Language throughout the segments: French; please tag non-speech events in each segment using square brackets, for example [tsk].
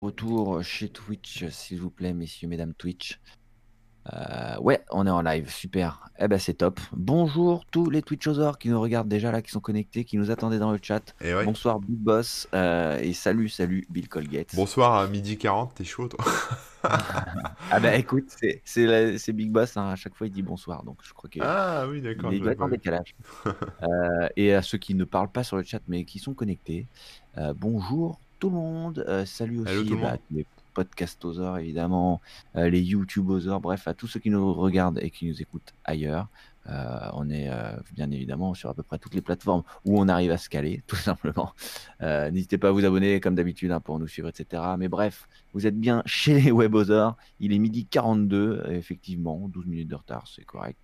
Retour chez Twitch, s'il vous plaît, messieurs, mesdames Twitch. Euh, ouais, on est en live, super. Eh ben c'est top. Bonjour tous les Twitchosaures qui nous regardent déjà là, qui sont connectés, qui nous attendaient dans le chat. Et ouais. Bonsoir Big Boss euh, et salut, salut Bill Colgate. Bonsoir à midi 40, t'es chaud toi [laughs] Ah bah écoute, c'est- Big Boss, hein, à chaque fois il dit bonsoir, donc je crois que Ah oui, d'accord. il doit être en décalage. [laughs] Euh, et à ceux qui ne parlent pas sur le chat mais qui sont connectés, bonjour tout le monde. Euh, salut Hello aussi tout le bah, monde. les podcastosaures évidemment, euh, les YouTubeosaures, bref, à tous ceux qui nous regardent et qui nous écoutent ailleurs. Euh, on est euh, bien évidemment sur à peu près toutes les plateformes où on arrive à se caler, [laughs] tout simplement. N'hésitez pas à vous abonner comme d'habitude hein, pour nous suivre, etc. Mais bref, vous êtes bien [laughs] chez les Webosaures. Il est midi 42, euh, effectivement, 12 minutes de retard, c'est correct.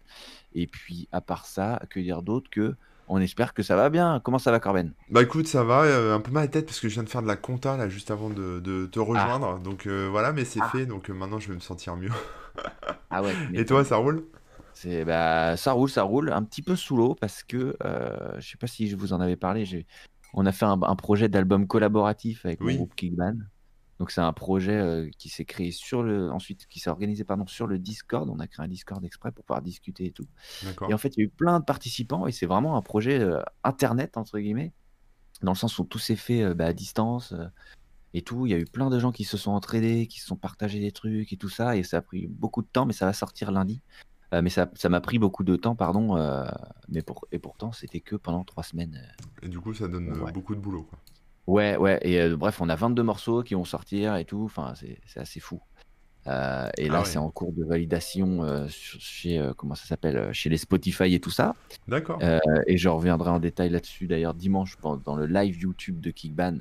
Et puis, à part ça, que dire d'autre que on espère que ça va bien. Comment ça va, Corben? Bah écoute, ça va, euh, un peu mal à la tête parce que je viens de faire de la compta là juste avant de, de te rejoindre. Donc euh, voilà, mais c'est Ah. fait, donc euh, maintenant je vais me sentir mieux. [laughs] Ah ouais. [laughs] Et toi, ça roule? C'est bah ça roule, ça roule. Un petit peu sous l'eau parce que je sais pas si je vous en avais parlé. On a fait un, un projet d'album collaboratif avec Oui. mon groupe Kickban. Donc c'est un projet euh, qui s'est créé sur le, ensuite qui s'est organisé pardon sur le Discord. On a créé un Discord exprès pour pouvoir discuter et tout. Et en fait, il y a eu plein de participants et c'est vraiment un projet euh, internet, entre guillemets, dans le sens où tout s'est fait euh, bah, à distance et tout. Il y a eu plein de gens qui se sont entraînés, qui se sont partagés des trucs et tout ça. Et ça a pris beaucoup de temps, mais ça va sortir lundi. Mais ça ça m'a pris beaucoup de temps, pardon. mais pour, et pourtant, c'était que pendant trois semaines. Et du coup, ça donne Ouais. beaucoup de boulot quoi. Ouais, ouais. Et euh, bref, on a 22 morceaux qui vont sortir et tout. Enfin, c'est assez fou. Euh, et là, Ah ouais. c'est en cours de validation euh, chez, comment ça s'appelle, chez les Spotify et tout ça. D'accord. Et je reviendrai en détail là-dessus d'ailleurs dimanche dans le live YouTube de Kickban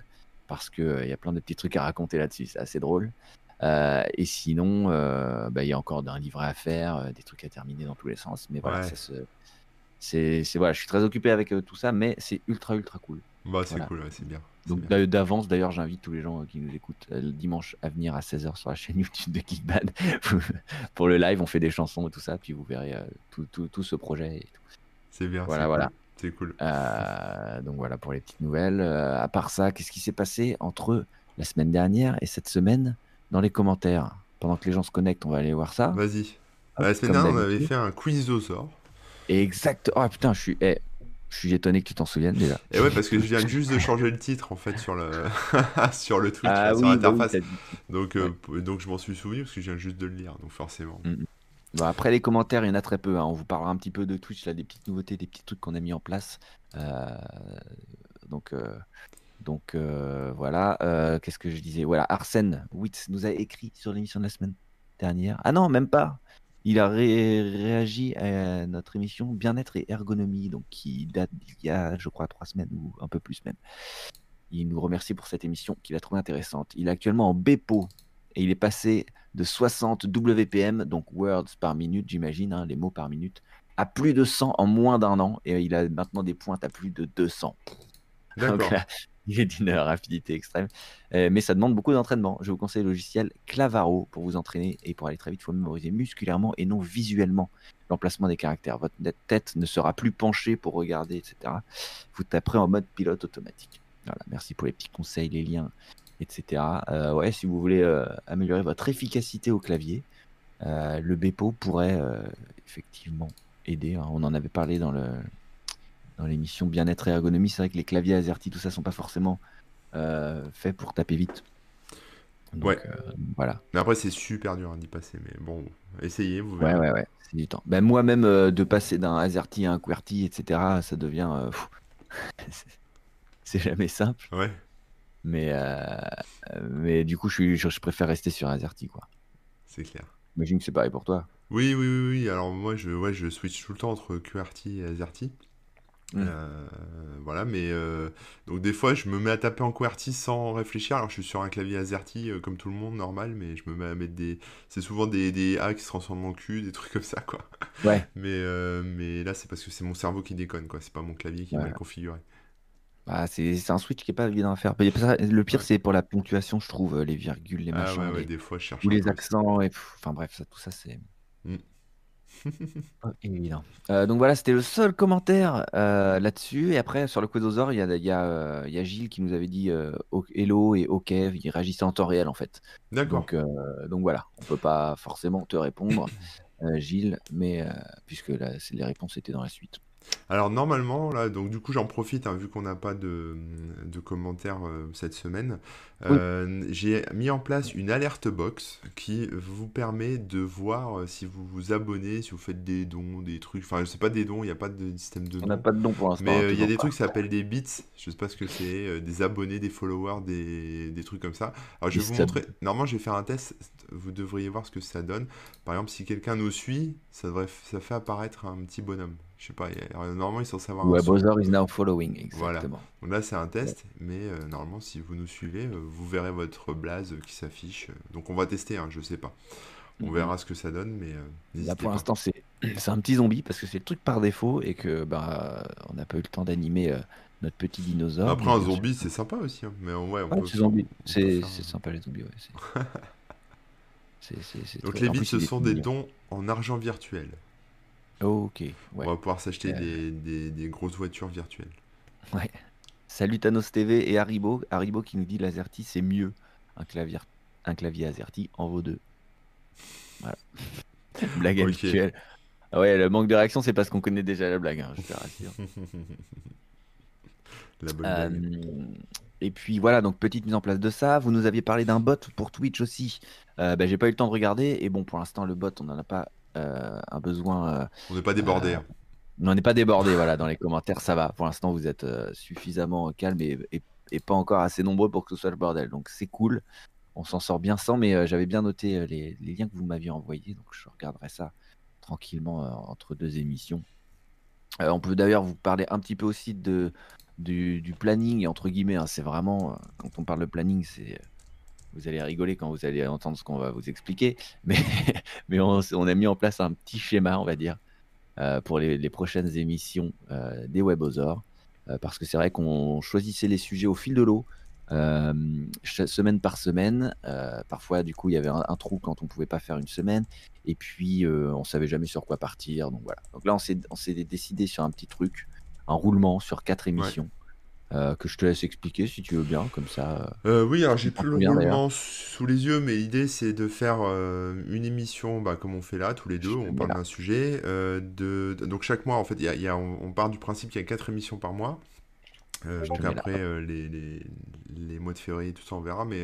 parce qu'il y a plein de petits trucs à raconter là-dessus, c'est assez drôle. Et sinon, bah, il y a encore un livret à faire, des trucs à terminer dans tous les sens. Mais voilà, Ouais. ça se- c'est, voilà, je suis très occupé avec tout ça, mais c'est ultra ultra cool. Bah c'est voilà. cool, ouais, c'est bien. Donc d'avance, d'ailleurs, j'invite tous les gens euh, qui nous écoutent euh, le dimanche à venir à 16h sur la chaîne YouTube de Kickban [laughs] pour le live. On fait des chansons et tout ça, puis vous verrez euh, tout, tout, tout ce projet et tout. C'est bien, Voilà, c'est voilà. cool. C'est cool. Euh, donc voilà pour les petites nouvelles. Euh, à part ça, qu'est-ce qui s'est passé entre la semaine dernière et cette semaine dans les commentaires? Pendant que les gens se connectent, on va aller voir ça. Vas-y. La semaine dernière, on avait fait un quizosaure. Exact. Oh putain, je suis, eh, je suis étonné que tu t'en souviennes déjà. Et ouais, parce que je viens juste de changer le titre en fait sur le [laughs] sur le Twitch, Ah là, sur bah oui, l'interface. dit. Donc, euh, donc je m'en suis souvenu parce que je viens juste de le lire, donc forcément. Mm. Bon, après les commentaires, il y en a très peu. hein. On vous parlera un petit peu de Twitch, là, des petites nouveautés, des petits trucs qu'on a mis en place. Euh, donc, euh, donc euh, voilà. Qu'est-ce que je disais? Voilà, Arsène Witz nous a écrit sur l'émission de la semaine dernière. Ah non, même pas. Il a ré- réagi à notre émission Bien-être et ergonomie, donc qui date d'il y a, je crois, trois semaines ou un peu plus même. Il nous remercie pour cette émission qu'il a trouvée intéressante. Il est actuellement en Bepo et il est passé de 60 WPM, donc words par minute, j'imagine, hein, les mots par minute, à plus de 100 en moins d'un an. Et il a maintenant des pointes à plus de 200. Donc D'accord. là, il est d'une rapidité extrême. Euh, mais ça demande beaucoup d'entraînement. Je vous conseille le logiciel Clavaro pour vous entraîner et pour aller très vite, il faut mémoriser musculairement et non visuellement l'emplacement des caractères. Votre tête ne sera plus penchée pour regarder, etc. Vous taperez en mode pilote automatique. Voilà, merci pour les petits conseils, les liens, etc. Euh, ouais, si vous voulez euh, améliorer votre efficacité au clavier, le Bepo pourrait effectivement aider. hein. On en avait parlé dans le dans l'émission Bien-être et ergonomie. C'est vrai que les claviers AZERTY, tout ça, sont pas forcément euh, faits pour taper vite. Donc, Ouais. euh, voilà. Mais après, c'est super dur hein, d'y passer, mais bon, essayez, vous Ouais, verrez. ouais, ouais. C'est du temps. Ben, moi-même, euh, de passer d'un AZERTY à un QWERTY, etc., ça devient. euh, [laughs] c'est- jamais simple. Ouais. Mais, mais du coup, je, suis, je, je préfère rester sur AZERTY, quoi. c'est clair. J'imagine que c'est pareil pour toi. Oui, oui, oui, oui. Alors moi, je, ouais, je switch tout le temps entre QWERTY et AZERTY. Mm. Euh, voilà, mais euh, donc des fois, je me mets à taper en QWERTY sans réfléchir. Alors, je suis sur un clavier AZERTY euh, comme tout le monde, normal, mais je me mets à mettre des. C'est souvent des, des A qui se transforment en Q, des trucs comme ça, quoi. Ouais. [laughs] Mais, mais là, c'est parce que c'est mon cerveau qui déconne, quoi. C'est pas mon clavier qui est Ouais. mal configuré. Bah, c'est un switch qui est pas évident à faire. Le pire, Ouais. c'est pour la ponctuation, je trouve, les virgules, les Ah machins, ouais, ouais, les- des fois, je cherche ou les accents. Et, pff, enfin bref, ça, tout ça, c'est. Mm. [laughs] Évident. Euh, donc voilà, c'était le seul commentaire euh, là-dessus. Et après, sur le Quedosaur, il y a, il y, a, euh, il y a Gilles qui nous avait dit Hello et OK. Il réagissait en temps réel, en fait. D'accord. Donc, donc voilà, on peut pas forcément te répondre, [coughs] Gilles, mais puisque les réponses étaient dans la suite. Alors normalement, là, donc du coup j'en profite, hein, vu qu'on n'a pas de, de commentaires euh, cette semaine, Oui. euh, j'ai mis en place une alerte box qui vous permet de voir euh, si vous vous abonnez, si vous faites des dons, des trucs, enfin je sais pas des dons, il n'y a pas de système de On n'a dons, pas de don pour l'instant, mais hein, il y a des pas. trucs qui s'appellent des bits, je sais pas ce que c'est, des abonnés, des followers, des, des trucs comme ça. Alors je vais vous montrer, normalement je vais faire un test, vous devriez voir ce que ça donne. Par exemple, si quelqu'un nous suit, ça devrait, ça fait apparaître un petit bonhomme. Je sais pas, il y a- normalement il est censé avoir un Ouais. Bowser is now following, Voilà. exactement. Donc là, c'est un test, mais euh, normalement, si vous nous suivez, euh, vous verrez votre blaze euh, qui s'affiche. Donc on va tester, hein, je sais pas. On Mhm. verra ce que ça donne, mais euh, Là, pour l'instant, [clears throat] c'est un petit zombie parce que c'est le truc par défaut et que bah, on n'a pas eu le temps d'animer notre petit dinosaure. Après, un zombie, c'est sympa aussi. hein, Mais ouais, on Ouais, peut, c'est zombie. on peut C'est faire. c'est sympa les zombies, ouais. [laughs] Donc les bits, ce sont des dons en argent virtuel. Ok, On va pouvoir s'acheter Euh, des, des- des grosses voitures virtuelles. ouais. Salut Thanos TV et Haribo. Haribo qui nous dit l'Azerty c'est mieux. Un clavier, un clavier Azerty en vaut deux. Voilà. [laughs] Blague Ok. habituelle. Ah ouais, le manque de réaction, c'est parce qu'on connaît déjà la blague, hein, je te rassure. [laughs] La bonne Euh, blague. et puis voilà, donc petite mise en place de ça. Vous nous aviez parlé d'un bot pour Twitch aussi. Euh, ben, j'ai pas eu le temps de regarder. Et bon, pour l'instant, le bot, on n'en a pas un besoin. euh, On n'est pas débordé. euh, hein. on n'en est pas débordé. [laughs] voilà, dans les commentaires, ça va. Pour l'instant, vous êtes euh, suffisamment calme et, et- et pas encore assez nombreux pour que ce soit le bordel. Donc c'est cool. On s'en sort bien sans, mais euh, j'avais bien noté euh, les, les liens que vous m'aviez envoyés. Donc je regarderai ça tranquillement euh, entre deux émissions. Euh, on peut d'ailleurs vous parler un petit peu aussi de, du, du planning, entre guillemets. hein. c'est vraiment, euh, quand on parle de planning, c'est. Vous allez rigoler quand vous allez entendre ce qu'on va vous expliquer. [laughs] Mais, mais on, a mis en place un petit schéma, on va dire, euh, pour les, les prochaines émissions euh, des Webosaures. Euh, parce que c'est vrai qu'on choisissait les sujets au fil de l'eau. semaine par semaine, parfois du coup il y avait un, un trou quand on pouvait pas faire une semaine, et puis on savait jamais sur quoi partir. Donc voilà. Donc là on s'est on s'est décidé sur un petit truc, un roulement sur quatre émissions euh, que je te laisse expliquer si tu veux bien, comme ça. euh, Euh, oui, alors j'ai plus le roulement sous les yeux, mais l'idée c'est de faire euh, une émission bah, comme on fait là, tous les deux, Je on parle d'un sujet. de, donc chaque mois, en fait, il y a, il y a- on, on part du principe qu'il y a quatre émissions par mois. Donc après, les, les, les mois de février, tout ça, on verra. Mais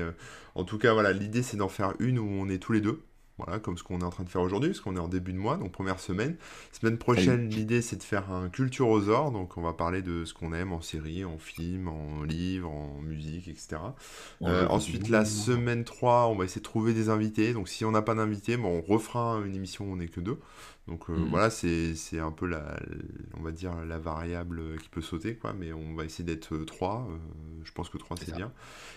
en tout cas, voilà, l'idée c'est d'en faire une où on est tous les deux. Voilà, comme ce qu'on est en train de faire aujourd'hui, parce qu'on est en début de mois, donc première semaine. Semaine prochaine, l'idée c'est de faire un culturosaure, donc on va parler de ce qu'on aime en série, en film, en livre, en musique, etc. Euh, ensuite, la semaine 3, on va essayer de trouver des invités. Donc, si on n'a pas d'invités, bon, on refera une émission où on n'est que deux. Donc, euh, Mhm. voilà, c'est un peu la, on va dire, la variable qui peut sauter, quoi. Mais on va essayer d'être euh, trois. euh, je pense que trois, C'est c'est ça. bien.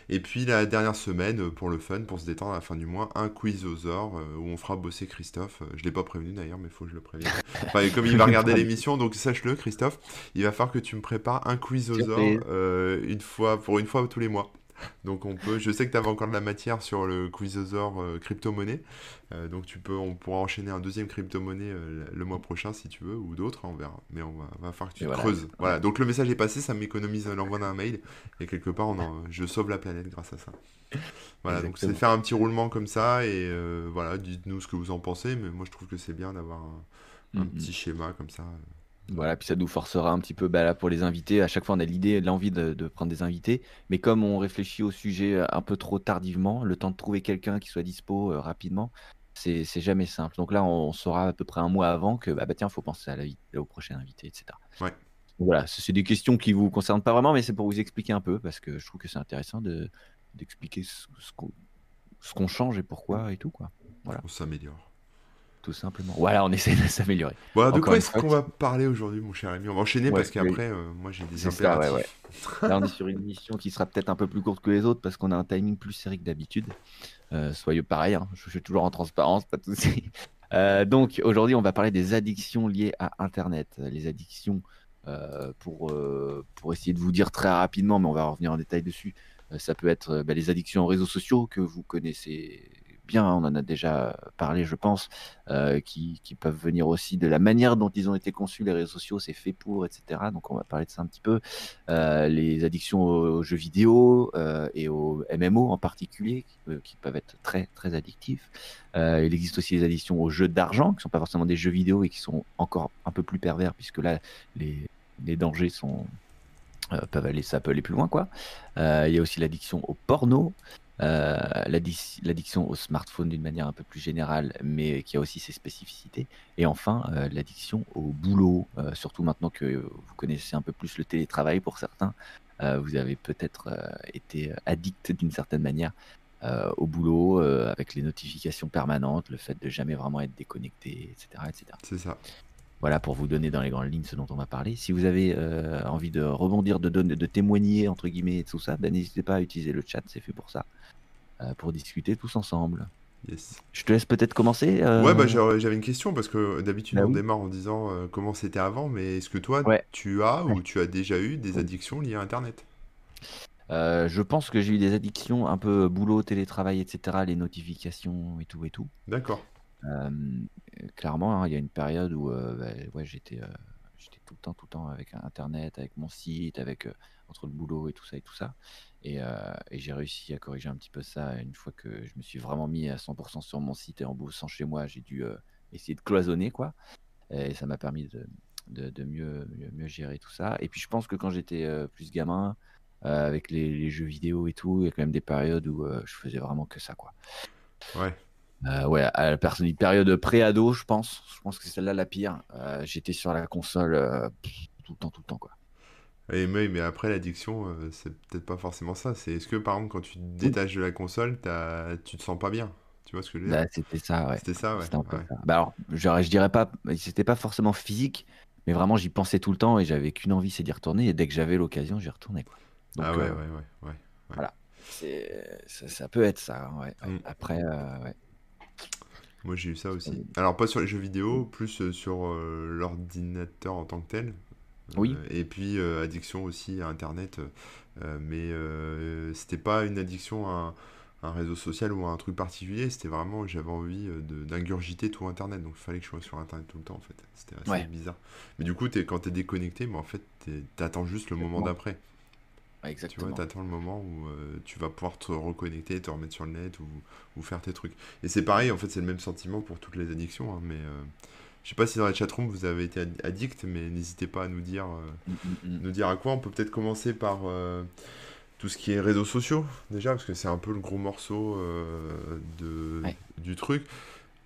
Et puis, la dernière semaine, euh, pour le fun, pour se détendre à la fin du mois, un quizosaure euh, où on fera bosser Christophe. Euh, Je l'ai pas prévenu d'ailleurs, mais il faut que je le prévienne. [laughs] Enfin, comme il va regarder l'émission, donc sache-le, Christophe, il va falloir que tu me prépares un quizosaure Surprise. euh, une fois, pour une fois tous les mois. Donc on peut, je sais que tu avais encore de la matière sur le Quizosaur euh, crypto-monnaie, Euh, donc tu peux, on pourra enchaîner un deuxième crypto-monnaie euh, le mois prochain si tu veux, ou d'autres, on verra. Mais on va, va falloir que tu voilà. creuses. Voilà, donc le message est passé, ça m'économise l'envoi d'un mail, et quelque part, on en- je sauve la planète grâce à ça. Voilà, donc c'est de faire un petit roulement comme ça, et euh, voilà, dites-nous ce que vous en pensez, mais moi je trouve que c'est bien d'avoir un, un petit schéma comme ça. Voilà, puis ça nous forcera un petit peu bah, là, pour les invités. À chaque fois, on a l'idée, l'envie de, de prendre des invités. Mais comme on réfléchit au sujet euh, un peu trop tardivement, le temps de trouver quelqu'un qui soit dispo euh, rapidement, c'est c'est jamais simple. Donc là, on, saura à peu près un mois avant que bah, bah, tiens, il faut penser à la, au prochain invité, etc. Ouais. Voilà, c'est c'est des questions qui vous concernent pas vraiment, mais c'est pour vous expliquer un peu parce que je trouve que c'est intéressant de d'expliquer ce, ce qu'on ce qu'on change et pourquoi et tout quoi. On s'améliore. Tout simplement. Voilà, on essaie de s'améliorer. Bon, alors, de quoi est-ce qu'on va parler aujourd'hui, mon cher ami? On va enchaîner Ouais, parce qu'après, euh, moi j'ai des C'est ça, ouais, impératifs. [laughs] Là, on est sur une mission qui sera peut-être un peu plus courte que les autres parce qu'on a un timing plus serré que d'habitude. Euh, soyez pareil, hein, je suis toujours en transparence, pas de souci. [laughs] Euh, donc aujourd'hui, on va parler des addictions liées à Internet. Les addictions, pour, pour essayer de vous dire très rapidement, mais on va revenir en détail dessus. ça peut être bah, les addictions aux réseaux sociaux que vous connaissez hein, on en a déjà parlé, je pense, euh, qui, peuvent venir aussi de la manière dont ils ont été conçus, les réseaux sociaux, c'est fait pour, etc. Donc on va parler de ça un petit peu. Euh, les addictions aux, jeux vidéo euh, et aux MMO en particulier, qui, peuvent être très, très addictifs. il existe aussi les addictions aux jeux d'argent, qui ne sont pas forcément des jeux vidéo et qui sont encore un peu plus pervers, puisque là, les, dangers peuvent aller, ça plus loin, quoi. il y a aussi l'addiction au porno, euh, l'addiction au smartphone d'une manière un peu plus générale, mais qui a aussi ses spécificités. Et enfin, euh, l'addiction au boulot, euh, surtout maintenant que vous connaissez un peu plus le télétravail pour certains, vous avez peut-être été addict d'une certaine manière au boulot, avec les notifications permanentes, le fait de jamais vraiment être déconnecté, etc. etc. C'est ça. Voilà pour vous donner dans les grandes lignes ce dont on va parler. Si vous avez envie de rebondir, de, donner, de témoigner, entre guillemets, et tout ça, ben, n'hésitez pas à utiliser le chat, c'est fait pour ça. Euh, pour discuter tous ensemble. Je te laisse peut-être commencer. Euh, ouais, bah, j'avais une question parce que d'habitude bah on démarre en disant euh, comment c'était avant, mais est-ce que toi tu as ou tu as déjà eu des addictions liées à Internet? Je pense que j'ai eu des addictions un peu boulot, télétravail, etc., les notifications et tout et tout. D'accord. clairement, hein, il y a une période où bah, ouais, j'étais tout le temps, tout le temps avec Internet, avec mon site, avec entre le boulot et tout ça et tout ça. Euh, et, j'ai réussi à corriger un petit peu ça une fois que je me suis vraiment mis à 100% sur mon site et en bossant chez moi, j'ai dû euh, essayer de cloisonner quoi. Et ça m'a permis de, de, mieux, mieux, gérer tout ça. Et puis je pense que quand j'étais euh, plus gamin, avec les, jeux vidéo et tout, il y a quand même des périodes où je faisais vraiment que ça quoi. Ouais. ouais, à la personne, une période pré-ado, je pense. Je pense que c'est celle-là la pire. j'étais sur la console tout le temps, tout le temps quoi. Et mais, après, l'addiction, euh, c'est peut-être pas forcément ça. C'est est-ce que, par exemple, quand tu te détaches de la console, tu te sens pas bien? Tu vois ce que je veux dire? Bah, C'était ça, ouais. C'était ça, ouais. Bah, alors, je, je dirais pas, c'était pas forcément physique, mais vraiment, j'y pensais tout le temps et j'avais qu'une envie, c'est d'y retourner. Et dès que j'avais l'occasion, j'y retournais. Quoi. ah ouais, euh, ouais, ouais, ouais, Voilà. Ça, ça, peut être ça, hein, ouais. Mm. Après, euh, ouais. Moi, j'ai eu ça aussi. Alors, pas sur les jeux vidéo, plus sur l'ordinateur en tant que tel. Oui. Euh, et puis euh, addiction aussi à Internet, euh, mais c'était pas une addiction à un, réseau social ou à un truc particulier, c'était vraiment, j'avais envie d'ingurgiter tout Internet, donc il fallait que je sois sur Internet tout le temps en fait. C'était assez bizarre. Mais du coup, es, quand tu es déconnecté, mais en fait, t'attends juste le moment d'après. exactement. Tu vois, t'attends le moment où tu vas pouvoir te reconnecter, te remettre sur le net ou, ou faire tes trucs. Et c'est pareil, en fait, c'est le même sentiment pour toutes les addictions, hein, mais je sais pas si dans la chatroom vous avez été addict, mais n'hésitez pas à nous dire, euh, mm, mm, mm. nous dire à quoi. On peut peut-être commencer par euh, tout ce qui est réseaux sociaux, déjà, parce que c'est un peu le gros morceau euh, de, du truc.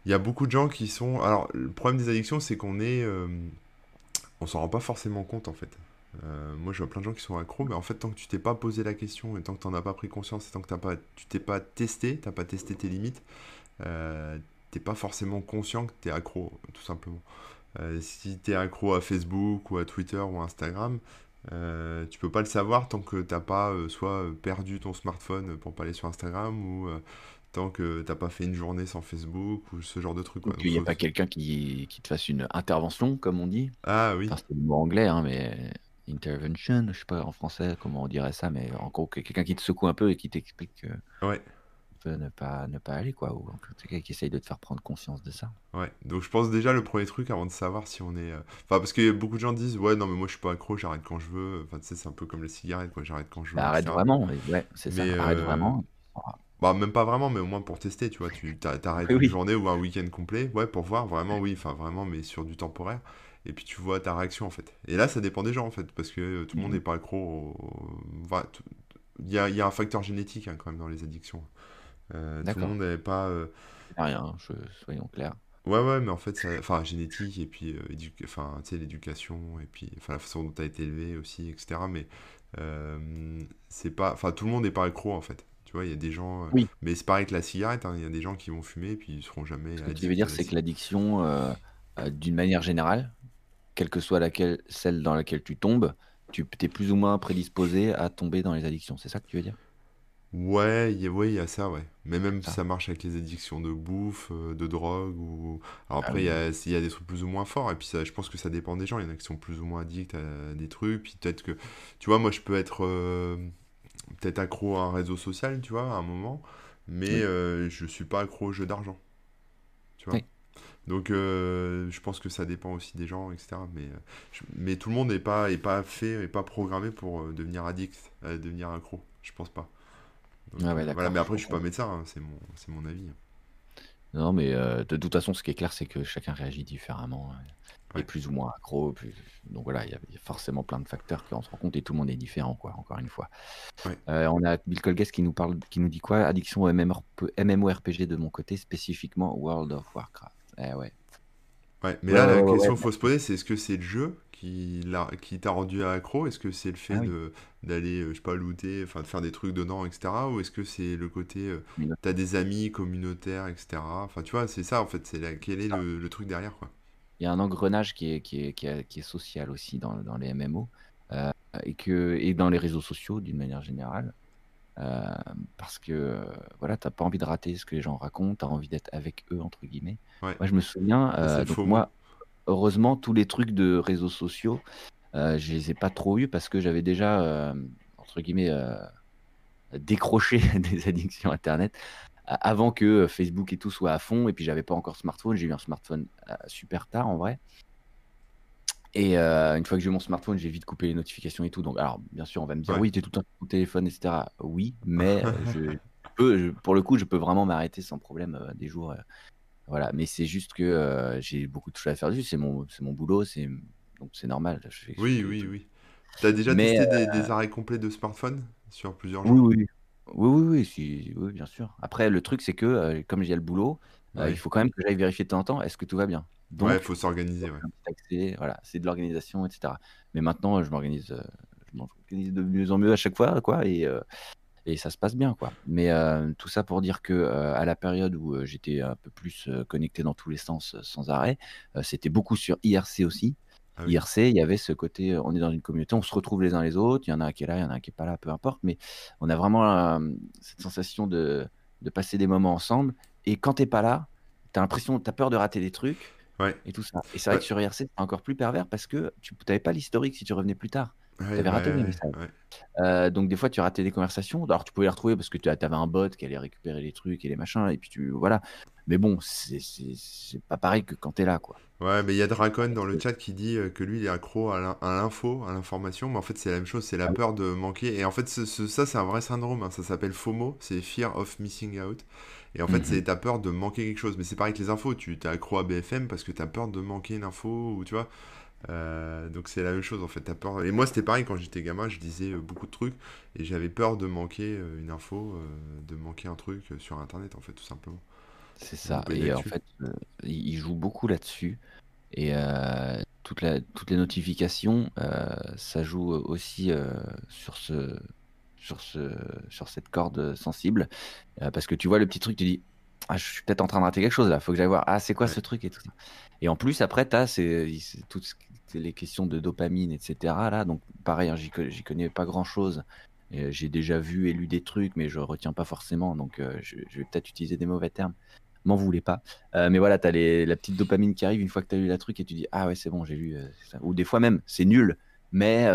Il y a beaucoup de gens qui sont. Alors, le problème des addictions, c'est qu'on est. on s'en rend pas forcément compte, en fait. moi, je vois plein de gens qui sont accros, mais en fait, tant que tu t'es pas posé la question et tant que tu n'en as pas pris conscience et tant que as pas, tu t'es pas testé, tu n'as pas testé tes limites, pas forcément conscient que tu es accro, tout simplement. Euh, si tu es accro à Facebook ou à Twitter ou à Instagram, euh, tu peux pas le savoir tant que t'as pas euh, soit perdu ton smartphone pour pas aller sur Instagram ou tant que t'as pas fait une journée sans Facebook ou ce genre de truc. Il n'y a pas quelqu'un qui, qui, te fasse une intervention, comme on dit. Ah oui. c'est le mot anglais, hein, mais intervention, je sais pas en français comment on dirait ça, mais en gros, quelqu'un qui te secoue un peu et qui t'explique. Ouais ne pas, ne pas aller, quoi. Ou en tout cas qui essaye de te faire prendre conscience de ça. Ouais, donc je pense déjà le premier truc avant de savoir si on est. Euh, enfin, parce que beaucoup de gens disent, ouais, non, mais moi je suis pas accro, j'arrête quand je veux. Enfin, tu sais, c'est un peu comme les cigarettes, quoi, j'arrête quand je veux. Bah, arrête vraiment, ouais, c'est ça, arrête euh, vraiment. Bah, même pas vraiment, mais au moins pour tester, tu vois, tu t'arrêtes [laughs] une journée ou un week-end complet, ouais, pour voir vraiment, oui, enfin vraiment, mais sur du temporaire. Et puis tu vois ta réaction en fait. Et là, ça dépend des gens en fait, parce que euh, tout le monde n'est mhm. pas accro. Il y, a, y, a, un facteur génétique hein, quand même dans les addictions. Euh, tout le monde n'est pas. Euh, rien, soyons clairs. Ouais, ouais, mais en fait, ça... enfin, génétique, et puis euh, enfin, tu sais, l'éducation, et puis enfin, la façon dont tu as été élevé aussi, etc. Mais c'est pas. Enfin, tout le monde n'est pas accro, en fait. Tu vois, il y a des gens. Oui. Mais c'est pareil que la cigarette, hein, il y a des gens qui vont fumer, et puis ils seront jamais. Ce que tu veux dire, c'est que l'addiction, d'une manière générale, quelle que soit laquelle, celle dans laquelle tu tombes, tu es plus ou moins prédisposé à tomber dans les addictions. C'est ça que tu veux dire? Ouais, il y a, ouais, il y a ça, ouais. Mais même ça marche avec les addictions de bouffe, euh, de drogue, ou... Alors ah après, il y a, il y a des trucs plus ou moins forts, et puis ça, je pense que ça dépend des gens. Il y en a qui sont plus ou moins addicts à des trucs, puis peut-être que... Tu vois, moi, je peux être euh, peut-être accro à un réseau social, tu vois, à un moment, mais euh, je suis pas accro aux jeux d'argent. Tu vois? Donc, euh, je pense que ça dépend aussi des gens, etc. Mais, je- mais tout le monde n'est pas, est pas fait, est pas programmé pour devenir addict, devenir accro. Je pense pas. Donc, ouais, voilà. Mais je après, je suis pas médecin, hein, c'est mon, c'est mon avis. Non, mais euh, de toute façon, ce qui est clair, c'est que chacun réagit différemment et Ouais. plus ou moins accro. plus- Donc voilà, il y, a il y a forcément plein de facteurs qui rentrent en compte et tout le monde est différent, quoi, encore une fois. Ouais. Euh, on a Bill Colguest qui nous parle, qui nous dit quoi? Addiction au MMORP MMORPG de mon côté, spécifiquement World of Warcraft. Eh ouais. Ouais. Mais là, la question qu'il faut se poser, c'est est-ce que c'est le jeu qui t'a rendu accro? Est-ce que c'est le fait Ah oui. d'aller, euh, je sais pas, looter, enfin, de faire des trucs dedans, etc. Ou est-ce que c'est le côté, euh, Mais t'as des amis communautaires, etc. Enfin, tu vois, c'est ça, en fait. C'est quel est le, le truc derrière, quoi. Il y a un engrenage qui est, qui est, qui est, qui est social aussi dans, dans les MMO euh, et, que, et dans les réseaux sociaux d'une manière générale. Euh, parce que euh, voilà, t'as pas envie de rater ce que les gens racontent, t'as envie d'être avec eux, entre guillemets. Ouais. Moi, je me souviens, euh, donc moi, heureusement, tous les trucs de réseaux sociaux, euh, je les ai pas trop eus parce que j'avais déjà, euh, entre guillemets, euh, décroché [laughs] des addictions Internet a- avant que euh, Facebook et tout soit à fond. Et puis, j'avais pas encore smartphone. J'ai eu un smartphone euh, super tard, en vrai. Et euh, une fois que j'ai eu mon smartphone, j'ai vite coupé les notifications et tout. Donc, alors, bien sûr, on va me dire, Ouais. oui, tu es tout le temps ton téléphone, etc. Oui, mais [laughs] euh, je peux, je- pour le coup, je peux vraiment m'arrêter sans problème euh, des jours. euh, voilà, mais c'est juste que euh, j'ai beaucoup de choses à faire dessus. C'est mon, mon boulot, c'est donc c'est normal. Je fais, je Oui, oui, tout. oui. T'as déjà Mais testé des, des arrêts complets de smartphone sur plusieurs oui, jours? oui, oui, oui, oui, si- oui, bien sûr. Après, le truc, c'est que euh, comme j'ai le boulot, euh, il faut quand même que j'aille vérifier de temps en temps, est-ce que tout va bien? Ouais, Donc, faut s'organiser, ouais. voilà, c'est de l'organisation, etc. Mais maintenant, je m'organise, de mieux en mieux à chaque fois, quoi, et, et ça se passe bien, quoi. Mais euh, tout ça pour dire que euh, à la période où euh, j'étais un peu plus connecté dans tous les sens sans arrêt, c'était beaucoup sur IRC aussi. Ah oui. IRC, il y avait ce côté, on est dans une communauté, on se retrouve les uns les autres, il y en a un qui est là, il y en a un qui est pas là, peu importe, mais on a vraiment cette sensation de, de passer des moments ensemble. Et quand t'es pas là, t'as l'impression, t'as peur de rater des trucs Ouais. et tout ça. Et c'est vrai Ouais. que sur IRC, c'est encore plus pervers parce que tu n'avais pas l'historique si tu revenais plus tard. Ouais, Tu raté ouais, messages. Euh, donc des fois, tu ratais des conversations. Alors tu pouvais les retrouver parce que tu avais un bot qui allait récupérer les trucs et les machins. Et puis tu voilà. Mais bon, c'est pas pareil que quand t'es là, quoi. Ouais, mais il y a Dracon dans le chat qui dit euh, que lui, il est accro à l'in- à l'info, à l'information, mais en fait, c'est la même chose, c'est la Ah peur de manquer. Et en fait, ce- ce- ça, c'est un vrai syndrome, hein, ça s'appelle FOMO, c'est Fear of Missing Out. Et en fait, Mhm. c'est ta peur de manquer quelque chose. Mais c'est pareil que les infos, tu t'es accro à BFM parce que t'as peur de manquer une info, ou tu vois. Euh, donc c'est la même chose, en fait, t'as peur. Et moi, c'était pareil quand j'étais gamin, je disais euh, beaucoup de trucs, et j'avais peur de manquer euh, une info, de manquer un truc sur Internet, en fait, tout simplement. C'est ça. une Et en fait, euh, il joue beaucoup là-dessus. Et euh, toute la- toutes les notifications, ça joue aussi sur ce, sur ce, sur cette corde sensible. Parce que tu vois le petit truc, tu dis, ah, je suis peut-être en train de rater quelque chose là, faut que j'aille voir, ah, c'est quoi Ouais. ce truc et tout ça. Et en plus, après, tu as toutes ce- les questions de dopamine, etc. Là, donc pareil, hein, j'y co- j'y connais pas grand-chose. Euh, J'ai déjà vu et lu des trucs, mais je retiens pas forcément, donc euh, je, vais peut-être utiliser des mauvais termes. M'en voulez pas. Euh, mais voilà, tu as la petite dopamine qui arrive une fois que tu as lu la truc et tu dis Ah ouais, c'est bon, j'ai lu. ça. Ou des fois même, c'est nul, mais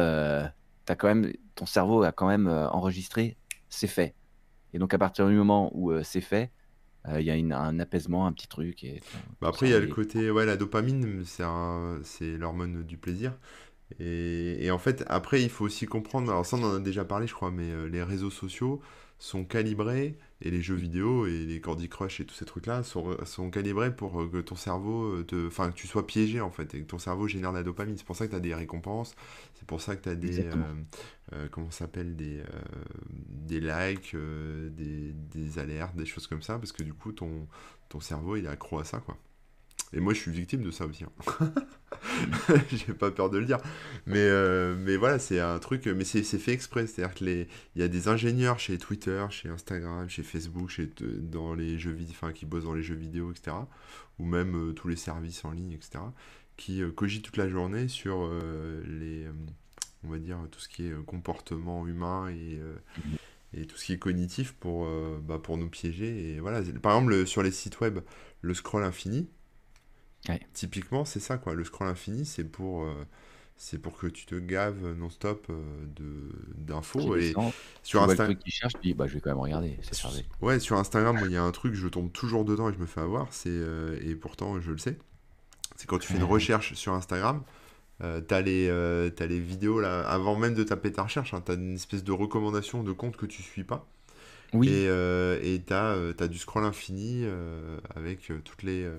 quand même, ton cerveau a quand même enregistré, c'est fait. Et donc à partir du moment où c'est fait, il y a une- un apaisement, un petit truc. Et Bah après, il y a le côté, ouais, la dopamine, c'est l'hormone du plaisir. Et, et en fait, après, il faut aussi comprendre, alors ça, on en a déjà parlé, je crois, mais euh, les réseaux sociaux sont calibrés, et les jeux vidéo, et les Candy Crush, et tous ces trucs-là, sont, sont calibrés pour que ton cerveau, euh, te, enfin, que tu sois piégé, en fait, et que ton cerveau génère de la dopamine. C'est pour ça que tu as des récompenses, c'est pour ça que tu as des, euh, euh, comment ça s'appelle, des, euh, des likes, des, des alertes, des choses comme ça, parce que du coup, ton, ton cerveau, il est accro à ça, quoi. Et moi, je suis victime de ça aussi. hein. [laughs] J'ai pas peur de le dire. Mais, euh, mais voilà, c'est un truc, mais c'est fait exprès. C'est-à-dire que les, il y a des ingénieurs chez Twitter, chez Instagram, chez Facebook, chez, dans les jeux vidéo, enfin, qui bossent dans les jeux vidéo, etc. Ou même euh, tous les services en ligne, etc. Qui euh, cogitent toute la journée sur euh, les, on va dire, tout ce qui est comportement humain et, et tout ce qui est cognitif pour, bah, pour nous piéger. Et voilà. Par exemple, le- sur les sites web, le scroll infini, Ouais. typiquement, c'est ça, quoi. Le scroll infini, c'est pour, euh, c'est pour que tu te gaves non-stop euh, d'infos. Qui Et sur vois le Insta... truc qu'il cherche, tu dis bah je vais quand même regarder, ouais, sur Instagram, il y a un truc, je tombe toujours dedans et je me fais avoir, c'est euh, et pourtant je le sais. C'est quand tu fais une recherche sur Instagram, euh, t'as les, t'as les vidéos là, avant même de taper ta recherche, hein, t'as une espèce de recommandation de compte que tu suis pas. Oui, Et t'as t'as du scroll infini avec toutes les,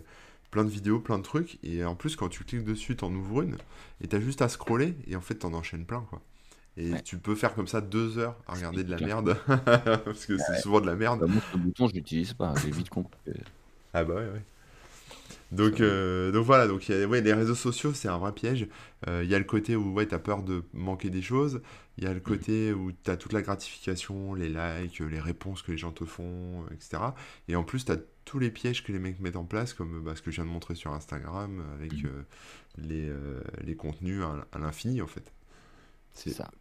plein de vidéos, plein de trucs. Et en plus, quand tu cliques dessus, t'en ouvres une et t'as juste à scroller et en fait, t'en enchaînes plein quoi. Et ouais, tu peux faire comme ça deux heures à regarder de la merde [laughs] parce que c'est souvent de la merde. Bah, moi, ce bouton, je l'utilise pas, j'ai vite compris Ah bah ouais, ouais. Donc, euh, donc voilà, donc il y a- ouais, les réseaux sociaux, c'est un vrai piège. Euh, Il y a le côté où ouais, tu as peur de manquer des choses. Il y a le Mhm. côté où tu as toute la gratification, les likes, les réponses que les gens te font, etc. Et en plus, tu as tous les pièges que les mecs mettent en place, comme bah, ce que je viens de montrer sur Instagram, avec Mhm. euh, les, euh, les contenus à, à l'infini, en fait.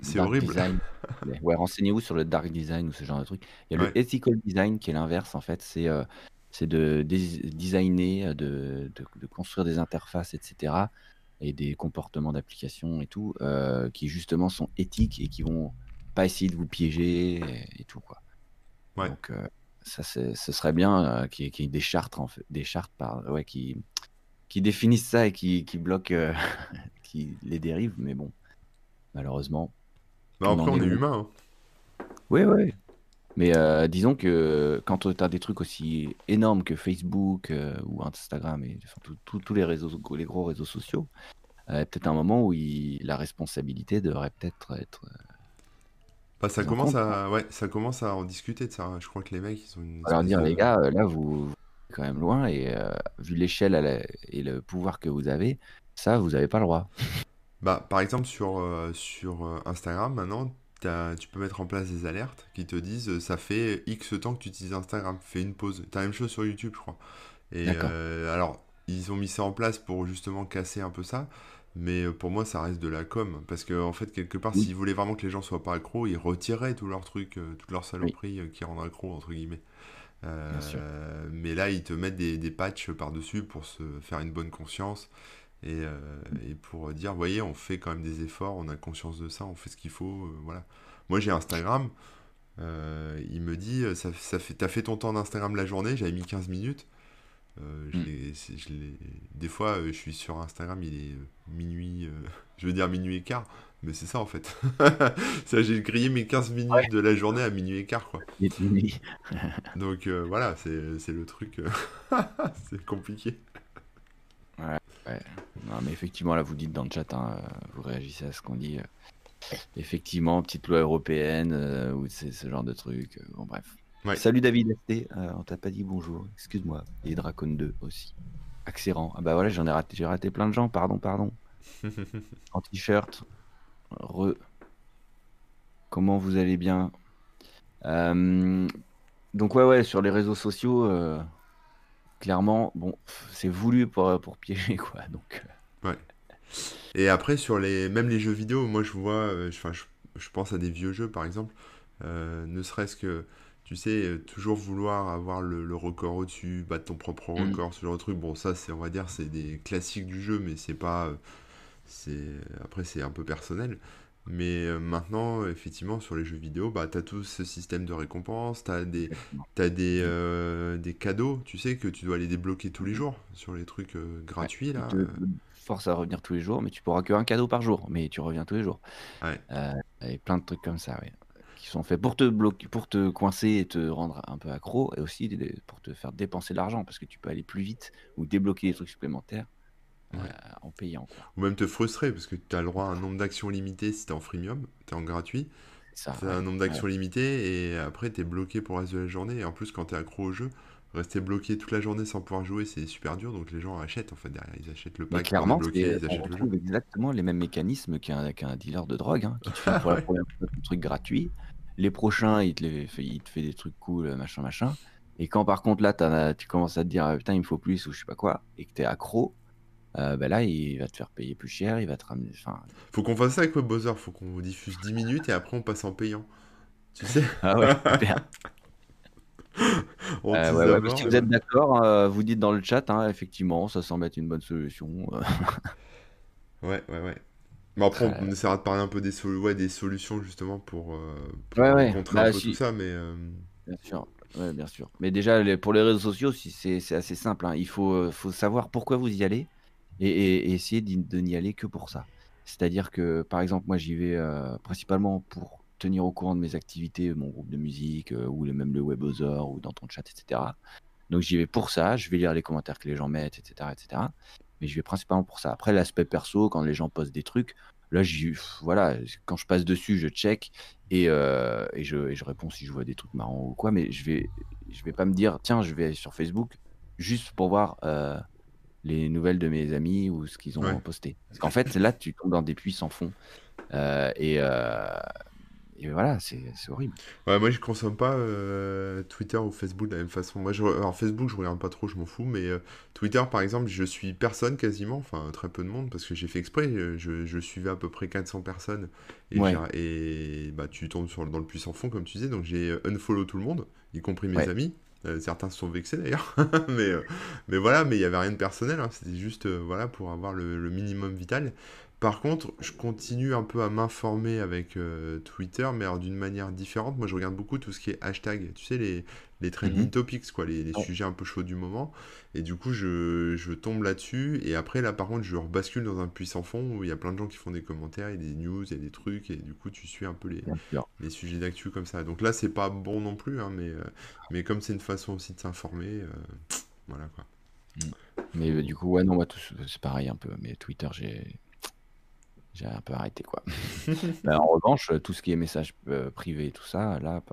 C'est horrible. [laughs] Ouais, renseignez-vous sur le dark design ou ce genre de truc. Il y a le ethical design qui est l'inverse en fait, c'est euh, de designer, de, de, de construire des interfaces, etc. et des comportements d'application et tout, euh, qui justement sont éthiques et qui vont pas essayer de vous piéger et, et tout quoi. ouais. Donc euh, ça ce serait bien euh, qu'il y, ait des chartes en fait, des chartes par ouais qui qui définissent ça et qui qui bloquent euh, [laughs] qui les dérivent, mais bon, malheureusement, Bah on après, on est humain. hein. Oui, oui. Mais euh, disons que quand tu as des trucs aussi énormes que Facebook euh, ou Instagram et enfin, tous les réseaux, les gros réseaux sociaux, euh, peut-être un moment où il- la responsabilité devrait peut-être être Bah, ça commence à, ouais, ça commence à en discuter de ça. hein. Je crois que les mecs, ils ont une espèce dire, les gars, là, vous, vous êtes quand même loin et vu l'échelle la- et le pouvoir que vous avez, ça, vous n'avez pas le droit. Bah, par exemple, sur, sur Instagram, maintenant, tu peux mettre en place des alertes qui te disent euh, ça fait X temps que tu utilises Instagram, fais une pause. T'as la même chose sur YouTube, je crois. Et euh, alors, ils ont mis ça en place pour justement casser un peu ça, mais euh, pour moi, ça reste de la com. Parce que, en fait, quelque part, Oui, s'ils voulaient vraiment que les gens soient pas accros, ils retiraient tous leurs trucs, euh, toutes leurs saloperies qui rendent accro, entre guillemets. Euh, mais là, ils te mettent des, des patchs par-dessus pour se faire une bonne conscience et, euh, et pour dire, voyez, on fait quand même des efforts, on a conscience de ça, on fait ce qu'il faut, euh, voilà. Moi, j'ai Instagram, euh, il me dit, ça, ça fait, t'as fait ton temps d'Instagram la journée, j'avais mis 15 minutes. Euh, je Mm. je Des fois, euh, je suis sur Instagram, il est minuit, [laughs] je veux dire minuit et quart, mais c'est ça en fait. [laughs] Ça, j'ai grillé mes 15 Ouais. minutes de la journée à minuit et quart, quoi. [laughs] Minuit. Donc voilà, c'est le truc. c'est compliqué. Ouais. Non, mais effectivement, là, vous dites dans le chat, hein, euh, vous réagissez à ce qu'on dit. euh, effectivement, petite loi européenne euh, ou c'est ce genre de truc. euh, bon, bref. Ouais. Salut David ST, euh, on t'a pas dit bonjour, excuse-moi. Et Dracon 2 aussi. Accérant. Ah bah voilà, j'en ai raté, j'ai raté plein de gens, pardon, pardon. [laughs] En t-shirt. Re. Comment vous allez bien? Euh, Donc ouais, ouais, sur les réseaux sociaux, euh, clairement, bon, c'est voulu pour, pour piéger, quoi. Donc, euh, Ouais. Et après, sur les, même les jeux vidéo, moi je vois, euh, je, enfin, je, je pense à des vieux jeux par exemple, euh, ne serait-ce que, tu sais, euh, toujours vouloir avoir le, le record au-dessus, battre ton propre mm, record, ce genre de truc. Bon, ça, c'est, on va dire, c'est des classiques du jeu, mais c'est pas, euh, c'est, après, c'est un peu personnel. Mais euh, maintenant, effectivement, sur les jeux vidéo, bah, t'as tout ce système de récompense, t'as des, exactement. t'as des, euh, des cadeaux, tu sais, que tu dois aller débloquer tous les jours sur les trucs euh, gratuits là. te à revenir tous les jours, mais tu pourras qu'un cadeau par jour, mais tu reviens tous les jours. ouais. Et plein de trucs comme ça, ouais, qui sont faits pour te bloquer, pour te coincer et te rendre un peu accro, et aussi des- pour te faire dépenser de l'argent, parce que tu peux aller plus vite ou débloquer des trucs supplémentaires Ouais. en payant, quoi. Ou même te frustrer parce que tu as le droit à un nombre d'actions limité si tu es en freemium, tu es en gratuit. Ça, Tu as un ouais, nombre ouais, d'actions limité et après tu es bloqué pour le reste de la journée. Et en plus, quand tu es accro au jeu, rester bloqué toute la journée sans pouvoir jouer, c'est super dur. Donc les gens achètent en fait derrière. Ils achètent le Mais pack pour clairement, c'est- ils on achètent le jeu. retrouve exactement les mêmes mécanismes qu'un dealer de drogue, hein, qui te file [laughs] pour la Ouais. première fois un truc gratuit. Les prochains, il te, les fait, il te fait des trucs cool, machin, machin. Et quand par contre, là, as- tu commences à te dire, ah, putain, il me faut plus ou je sais pas quoi, et que t'es accro, euh, bah là, il va te faire payer plus cher, il va te ramener. Enfin, Faut qu'on fasse ça avec WebBuzzer. Faut qu'on diffuse 10 minutes et après on passe en payant. Tu sais? [laughs] Ah ouais. [laughs] On Euh, ouais, ouais, si vous êtes voilà. d'accord, euh, vous dites dans le chat, hein, effectivement, ça semble être une bonne solution. euh. [laughs] Ouais, ouais, ouais. Mais après, on, on essaiera de parler un peu des, sol- ouais, des solutions justement pour, euh, pour contrer un Bah, peu tout ça. Mais euh, bien sûr. Bien sûr. Mais déjà, les- pour les réseaux sociaux, c'est assez simple. hein. Il faut, euh, faut savoir pourquoi vous y allez et, essayer de n'y aller que pour ça. C'est-à-dire que, par exemple, moi, j'y vais euh, principalement pour tenir au courant de mes activités, mon groupe de musique, euh, ou le- même le webosor, ou dans ton chat, etc. Donc j'y vais pour ça, je vais lire les commentaires que les gens mettent, etc. etc. Mais je vais principalement pour ça. Après, l'aspect perso, quand les gens postent des trucs, là, j'y- voilà, quand je passe dessus, je check et, euh, et, je, je réponds si je vois des trucs marrants ou quoi. Mais je vais, je vais pas me dire, tiens, je vais sur Facebook juste pour voir euh, les nouvelles de mes amis ou ce qu'ils ont ouais. posté. Parce qu'en fait, là, tu tombes dans des puits sans fond. Euh, et, euh, et voilà, c'est horrible. Ouais, moi je consomme pas euh, Twitter ou Facebook de la même façon. Moi, je, alors Facebook, je regarde pas trop, je m'en fous. Mais Twitter, par exemple, je suis personne quasiment, enfin très peu de monde, parce que j'ai fait exprès. Je, je suivais à peu près 400 personnes et, Ouais, j'ai- et bah tu tombes sur, dans le puissant fond, comme tu disais. Donc j'ai unfollow tout le monde, y compris mes amis. Euh, certains se sont vexés d'ailleurs, [laughs] mais, euh, mais voilà, mais il y avait rien de personnel. hein. C'était juste euh, voilà pour avoir le, le minimum vital. Par contre, je continue un peu à m'informer avec Twitter, mais d'une manière différente. Moi, je regarde beaucoup tout ce qui est hashtag, tu sais, les, les trending mhm, topics, quoi, les, sujets un peu chauds du moment. Et du coup, je, je tombe là-dessus. Et après, là, par contre, je rebascule dans un puits sans fond où il y a plein de gens qui font des commentaires, il y a des news, il y a des trucs. Et du coup, tu suis un peu les, les sujets d'actu comme ça. Donc là, c'est pas bon non plus, hein, mais, euh, mais comme c'est une façon aussi de s'informer, euh, [tsk] voilà quoi. Mm. Mais euh, du coup, ouais, non, moi, c'est pareil un peu. Mais Twitter, j'ai j'ai un peu arrêté, quoi. Mais [laughs] [laughs] en revanche, tout ce qui est messages euh, privés et tout ça, là,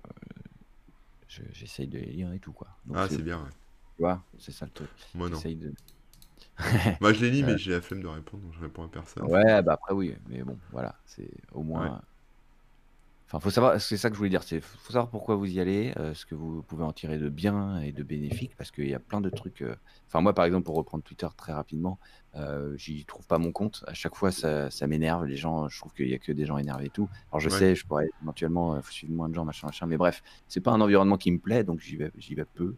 je- j'essaye de les lire et tout, quoi. Donc, Ah, c'est, bien, ouais. tu vois, c'est ça le truc. Moi non. De. [laughs] Bah, je les [laughs] lis, mais j'ai la flemme de répondre, donc je réponds à personne. ouais, bah après, oui, mais bon, voilà, c'est au Ouais. Enfin, faut savoir, c'est ça que je voulais dire, c'est faut savoir pourquoi vous y allez, euh, ce que vous pouvez en tirer de bien et de bénéfique, parce qu'il y a plein de trucs. euh, Enfin, moi, par exemple, pour reprendre Twitter très rapidement, euh, j'y trouve pas mon compte. À chaque fois, ça, ça m'énerve. Les gens, je trouve qu'il y a que des gens énervés et tout. Alors, je Ouais. sais, je pourrais éventuellement euh, suivre moins de gens, machin, machin, mais bref, c'est pas un environnement qui me plaît, donc j'y vais, j'y vais peu.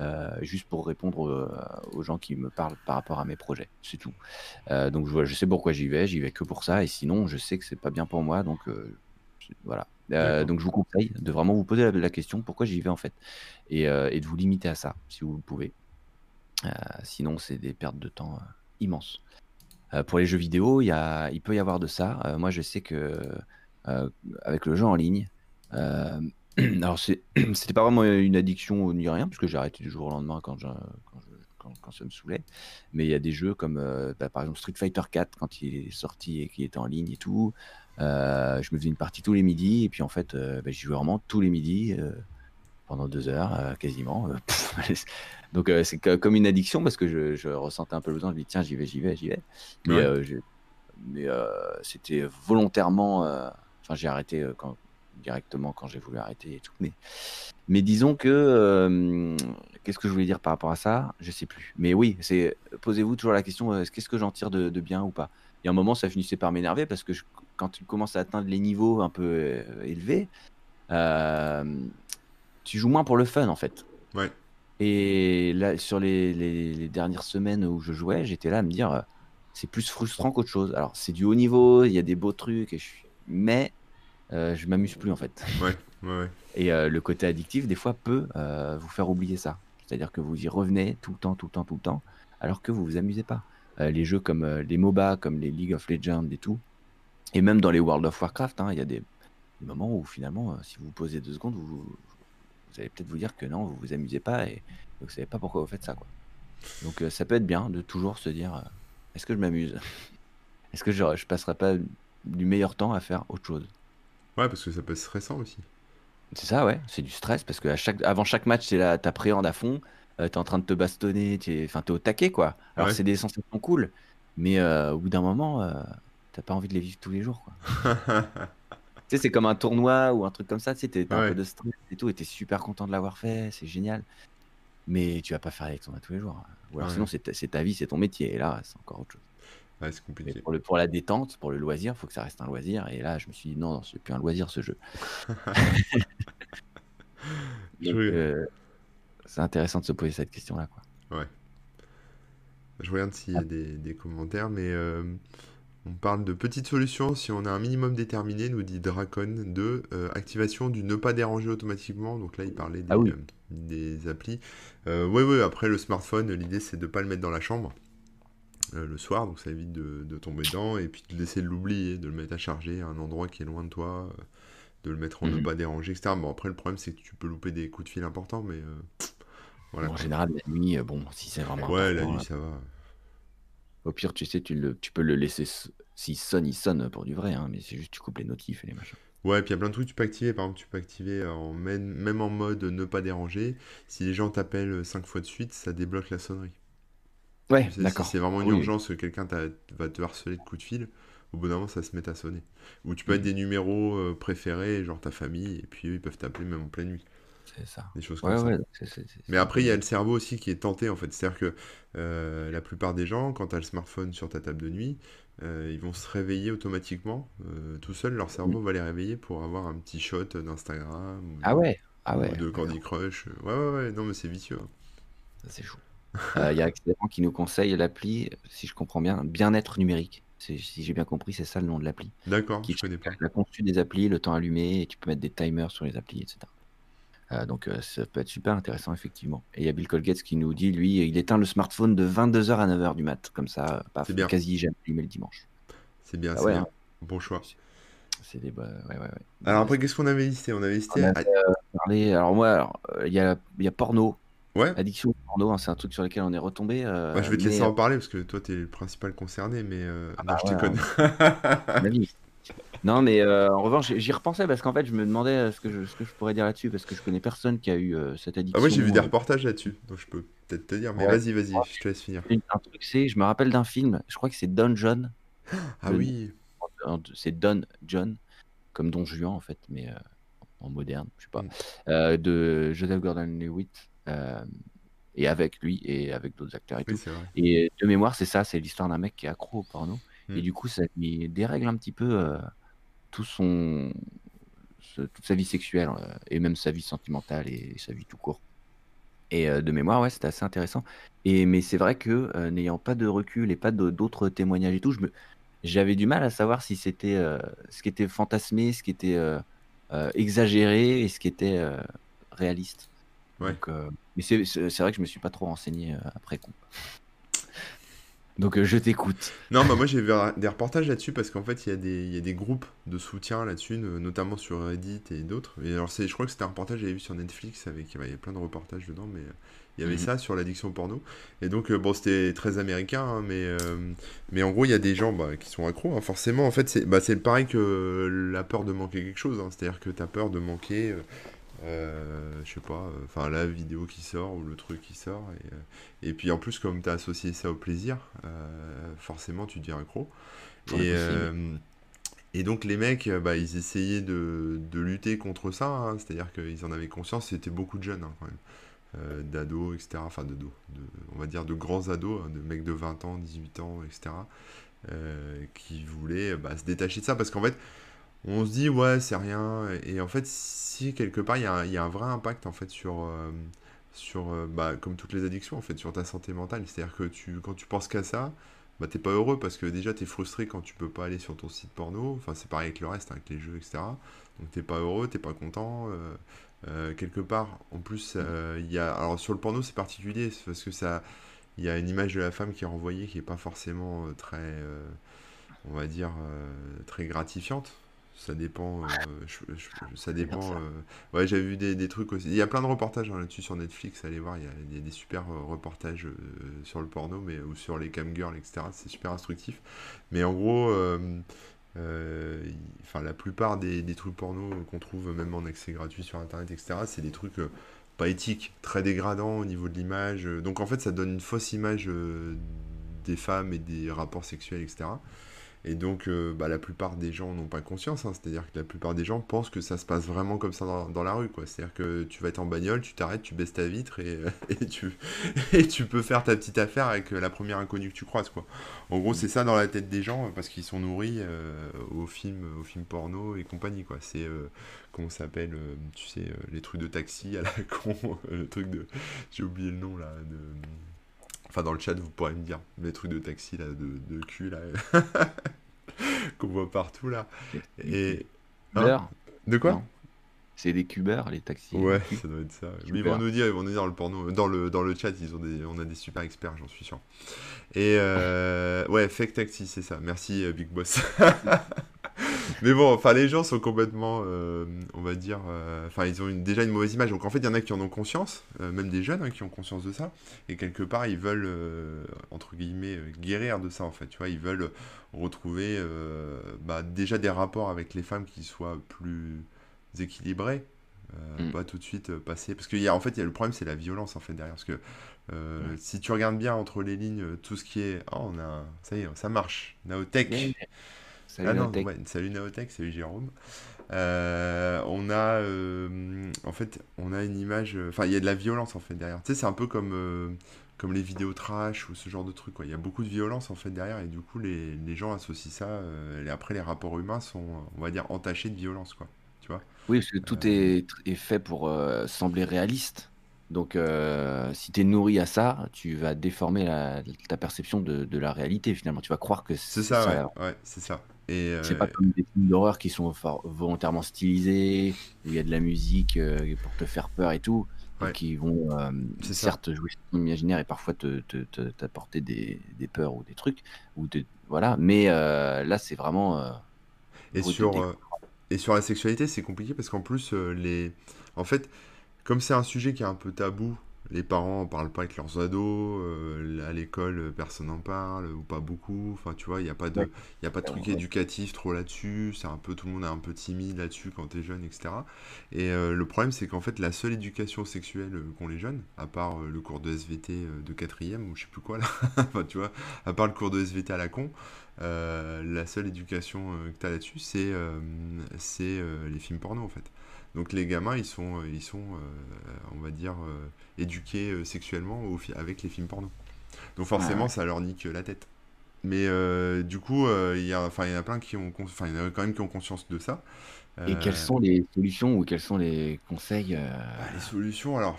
euh, juste pour répondre euh, aux gens qui me parlent par rapport à mes projets, c'est tout. Euh, donc je, je sais pourquoi j'y vais, j'y vais que pour ça, et sinon je sais que c'est pas bien pour moi, donc euh, voilà. Euh, donc je vous conseille de vraiment vous poser la, la question pourquoi j'y vais en fait, et, euh, et de vous limiter à ça si vous le pouvez. Euh, sinon c'est des pertes de temps immenses. Pour les jeux vidéo, il, y a, il peut y avoir de ça. Moi je sais que avec le jeu en ligne, [clears throat] alors c'est- [clears throat] c'était pas vraiment une addiction ni rien, parce que j'ai arrêté du jour au lendemain quand, je- quand, je- quand- quand ça me saoulait. Mais il y a des jeux comme euh, bah, par exemple Street Fighter 4 quand il est sorti et qu'il était en ligne et tout. euh, je me faisais une partie tous les midis et puis en fait euh, bah, j'y jouais vraiment tous les midis pendant deux heures quasiment. pff, [laughs] Donc c'est co- comme une addiction parce que je, je ressentais un peu le besoin. Je me dis tiens j'y vais, j'y vais, j'y vais. Mais, Ouais. je- mais c'était volontairement. Enfin j'ai arrêté quand, directement quand j'ai voulu arrêter et tout. Mais, mais disons que euh, qu'est-ce que je voulais dire par rapport à ça? Je sais plus. Mais oui, c'est posez-vous toujours la question euh, qu'est-ce que j'en tire de, de bien ou pas? Y a un moment, ça finissait par m'énerver parce que je- quand tu commences à atteindre les niveaux un peu euh, élevés, euh, tu joues moins pour le fun en fait. Ouais. Et là, sur les, les- les dernières semaines où je jouais, j'étais là à me dire, euh, c'est plus frustrant qu'autre chose. Alors, c'est du haut niveau, il y a des beaux trucs, et je suis... mais euh, je m'amuse plus en fait. Ouais. Ouais. ouais. Et euh, le côté addictif, des fois, peut euh, vous faire oublier ça. C'est-à-dire que vous y revenez tout le temps, tout le temps, tout le temps, alors que vous vous amusez pas. Les jeux comme les MOBA, comme les League of Legends et tout, et même dans les World of Warcraft, hein, il y a des, des moments où finalement, si vous vous posez deux secondes, vous, vous allez peut-être vous dire que non, vous vous amusez pas et vous savez pas pourquoi vous faites ça. Quoi. Donc ça peut être bien de toujours se dire, est-ce que je m'amuse? Est-ce que je, je passerai pas du meilleur temps à faire autre chose? Ouais, parce que ça peut être stressant aussi. C'est ça, ouais, c'est du stress parce que à chaque, avant chaque match, là, t'appréhendes à fond, euh, t'es en train de te bastonner, t'es, enfin, t'es au taquet, quoi. Alors Ouais. c'est des sensations cool, mais euh, au bout d'un moment, euh, t'as pas envie de les vivre tous les jours, quoi. [laughs] Tu sais, c'est comme un tournoi ou un truc comme ça, tu sais, t'es- un Ouais. peu de stress et tout, et t'es super content de l'avoir fait, c'est génial. Mais tu vas pas faire les tournois tous les jours. Ou alors Ouais. sinon, c'est ta, c'est ta vie, c'est ton métier, et là, c'est encore autre chose. Ouais, c'est Mais compliqué. pour, le, pour la détente, pour le loisir, faut que ça reste un loisir, et là, je me suis dit, non, non, c'est plus un loisir, ce jeu. [laughs] [laughs] Euh, c'est intéressant de se poser cette question-là, quoi. ouais. Je regarde s'il y a des, des commentaires, mais euh, On parle de petites solutions si on a un minimum déterminé, nous dit Dracon, de euh, activation du ne pas déranger automatiquement. Donc là, il parlait des, Ah oui. euh, des applis. Oui, oui, après le smartphone, l'idée c'est de ne pas le mettre dans la chambre euh, le soir, donc ça évite de, de tomber dedans, et puis de laisser l'oublier, de le mettre à charger à un endroit qui est loin de toi, euh, de le mettre en ne Mhm. pas déranger, etc. Bon, après, le problème c'est que tu peux louper des coups de fil importants, mais euh, voilà En général, la nuit, bon, si c'est vraiment Ouais, la nuit là, ça va. au pire, tu sais, tu, le, tu peux le laisser. S'il sonne, il sonne pour du vrai, hein, mais c'est juste tu coupes les notifs et les machins. Ouais, puis il y a plein de trucs que tu peux activer. Par exemple, tu peux activer en même, même en mode ne pas déranger. Si les gens t'appellent 5 fois de suite, ça débloque la sonnerie. Ouais, si d'accord. c'est vraiment Ah une oui, urgence que quelqu'un va te harceler de coups de fil, au bout d'un moment, ça se met à sonner. Ou tu peux mettre Mhm. des numéros euh, préférés, genre ta famille, et puis eux, ils peuvent t'appeler même en pleine nuit. c'est ça. Des choses Ouais, comme ça. Mais après, il y a le cerveau aussi qui est tenté, en fait. C'est-à-dire que euh, la plupart des gens, quand tu as le smartphone sur ta table de nuit, euh, ils vont se réveiller automatiquement. euh, tout seul, leur cerveau va les réveiller pour avoir un petit shot d'Instagram ou Ah de, ouais, ah ou ouais, de d'accord. Candy Crush. Ouais, ouais, ouais, non, mais c'est vicieux. hein. C'est chaud. Euh, Il y a Accélérant qui nous conseille l'appli, si je comprends bien, Bien-être numérique. Si j'ai bien compris, c'est ça le nom de l'appli. D'accord, Qui je connais pas. a conçu des applis, le temps allumé, et tu peux mettre des timers sur les applis, etc. Euh, donc euh, ça peut être super intéressant, effectivement. Et il y a Bill Colgate qui nous dit, lui, il éteint le smartphone de 22h à 9h du mat. Comme ça, bien. quasi jamais allumé le dimanche. C'est bien, Ah c'est ouais, bien. hein. Bon choix. C'est des... ouais, ouais, ouais. Alors après, qu'est-ce qu'on avait listé? On avait On listé... avait euh, parlé... Alors moi, alors, il y, a, il y a porno. Ouais, Addiction au porno, hein, c'est un truc sur lequel on est retombé. euh, Bah, je vais te mais, laisser euh, en parler parce que toi, t'es le principal concerné, mais euh, Ah non, bah je ouais, déconne. [laughs] mon avis. Non, mais euh, en revanche, j'y repensais parce qu'en fait, je me demandais ce que je, ce que je pourrais dire là-dessus parce que je connais personne qui a eu cette addiction. Ah, moi, j'ai vu des reportages là-dessus, donc je peux peut-être te dire. Mais Ouais. vas-y, vas-y, je te laisse finir. un truc, c'est, je me rappelle d'un film, je crois que c'est Don John. Ah oui, C'est Don John, comme Don Juan en fait, mais en moderne, je sais pas, Mm. euh, de Joseph Gordon-Levitt, euh, et avec lui et avec d'autres acteurs et oui, tout. Et de mémoire, c'est ça, c'est l'histoire d'un mec qui est accro au porno. Et du coup, ça lui dérègle un petit peu euh, tout son, ce- toute sa vie sexuelle euh, et même sa vie sentimentale et sa vie tout court. Et euh, de mémoire, ouais, c'était assez intéressant. Et mais c'est vrai que euh, n'ayant pas de recul et pas d'autres témoignages et tout, je me, j'avais du mal à savoir si c'était euh, ce qui était fantasmé, ce qui était euh, euh, exagéré et ce qui était euh, réaliste. Ouais. Donc, euh, mais c'est c'est- vrai que je me suis pas trop renseigné euh, après coup. Donc euh, je t'écoute. Non, bah moi j'ai vu des reportages là-dessus parce qu'en fait il y, a des- il y a des groupes de soutien là-dessus, no- notamment sur Reddit et d'autres. Et alors c'est, je crois que c'était un reportage que j'avais vu sur Netflix avec il y avait plein de reportages dedans, mais il y avait Mhm. ça sur l'addiction au porno. Et donc bon c'était très américain, hein, mais euh, mais en gros il y a des gens bah, qui sont accros. hein. Forcément en fait c'est bah, c'est pareil que la peur de manquer quelque chose. hein. C'est-à-dire que tu as peur de manquer. euh, euh, je sais pas, euh, enfin la vidéo qui sort ou le truc qui sort. Et, euh, et puis en plus, comme tu as associé ça au plaisir, forcément tu deviens accro. Et, et donc les mecs, bah, ils essayaient de, de lutter contre ça, hein. c'est-à-dire qu'ils en avaient conscience, c'était beaucoup de jeunes hein, quand même, euh, d'ados, etc. Enfin d'ados, de, on va dire de grands ados, hein, de mecs de 20 ans, 18 ans, etc. euh, qui voulaient bah, se détacher de ça parce qu'en fait, on se dit ouais c'est rien. Et en fait si quelque part il y, a un- vrai impact en fait sur euh, euh, bah, comme toutes les addictions en fait sur ta santé mentale. C'est à dire que tu quand tu penses qu'à ça bah t'es pas heureux parce que déjà t'es frustré quand tu peux pas aller sur ton site porno. Enfin c'est pareil avec le reste hein, avec les jeux etc donc t'es pas heureux t'es pas content euh, quelque part. En plus il y a alors sur le porno c'est particulier parce que ça il y a une image de la femme qui est renvoyée qui est pas forcément très on va dire très gratifiante ça dépend euh, je- je- ça dépend euh, ouais j'avais vu des, des trucs aussi. Il y a plein de reportages hein, là-dessus sur Netflix allez voir il y a, il y a des super euh, reportages sur le porno mais ou sur les camgirls etc c'est super instructif. Mais en gros euh, enfin la plupart des, des trucs porno qu'on trouve même en accès gratuit sur internet etc c'est des trucs euh, pas éthiques très dégradants au niveau de l'image donc en fait ça donne une fausse image euh, des femmes et des rapports sexuels etc et donc, euh, bah, la plupart des gens n'ont pas conscience, hein. c'est-à-dire que la plupart des gens pensent que ça se passe vraiment comme ça dans, dans la rue. C'est-à-dire que tu vas être en bagnole, tu t'arrêtes, tu baisses ta vitre et, [laughs] et tu, et tu peux faire ta petite affaire avec euh, la première inconnue que tu croises, quoi. En gros, c'est ça dans la tête des gens euh, parce qu'ils sont nourris euh, aux films, aux films porno et compagnie. C'est comment ça s'appelle, tu sais, les trucs de taxi à la [laughs] con, le truc de, j'ai oublié le nom là, de, enfin dans le chat vous pourrez me dire, les trucs de taxi là, de, de cul là. [laughs] qu'on voit partout là. Et. Hein de quoi C'est des cubeurs, les taxis. Ouais, ça doit être ça. Mais ils vont nous dire, ils vont nous dire dans le porno, dans le, dans le chat, ils ont des, on a des super experts, j'en suis sûr. Et euh, ouais, fake taxi, c'est ça. Merci, euh, Big Boss. [laughs] Mais bon, enfin, les gens sont complètement, euh, on va dire, euh, enfin, ils ont déjà une mauvaise image. Donc en fait, il y en a qui en ont conscience, euh, même des jeunes hein, qui ont conscience de ça. Et quelque part, ils veulent, entre guillemets, guérir de ça, en fait. Tu vois, ils veulent retrouver bah, déjà des rapports avec les femmes qui soient plus équilibrés. Mm. Pas tout de suite passer. Parce qu'il y a, en fait, y a le problème, c'est la violence, en fait, derrière. Parce que si tu regardes bien entre les lignes, tout ce qui est. Oh, on a. Ça y est, ça marche. Naotech. Salut, ah non, salut Naotech, salut Jérôme. Euh, on a euh, en fait on a une image enfin il y a de la violence en fait derrière. Tu sais c'est un peu comme euh, comme les vidéos trash ou ce genre de truc quoi. Il y a beaucoup de violence en fait derrière et du coup les, les gens associent ça et après les rapports humains sont on va dire entachés de violence quoi. Tu vois? Oui parce que tout est, est, fait pour sembler réaliste. Donc si tu es nourri à ça tu vas déformer ta perception de, de, la réalité finalement. Tu vas croire que c'est ça, ça, ouais, ouais c'est ça c'est pas comme des films d'horreur qui sont volontairement stylisés, où il y a de la musique euh, pour te faire peur et tout, qui vont euh, certes jouer sur ton imaginaire et parfois te, t'apporter des, des, peurs ou des trucs, ou voilà. Mais euh, là, c'est vraiment. et sur et sur la sexualité, c'est compliqué parce qu'en plus les, en fait, comme c'est un sujet qui est un peu tabou les parents ne parlent pas avec leurs ados, euh, à l'école personne n'en parle ou pas beaucoup. Enfin, tu vois, il n'y a pas de, il a pas de truc éducatif trop là-dessus. C'est un peu tout le monde est un peu timide là-dessus quand tu es jeune, etc. Et euh, le problème, c'est qu'en fait, la seule éducation sexuelle euh, qu'ont les jeunes, à part le cours de SVT de quatrième ou je sais plus quoi là, [laughs] enfin, tu vois, à part le cours de SVT à la con, la seule éducation que tu as là-dessus, c'est c'est les films porno en fait. Donc les gamins, ils sont, ils sont on va dire éduqués euh, sexuellement avec les films porno. Donc forcément, ça leur nique la tête. Mais euh, du coup, euh, il y, en a plein qui ont, enfin, il y en a quand même qui ont conscience de ça. Et quelles sont les solutions ou quels sont les conseils bah, Les solutions, alors,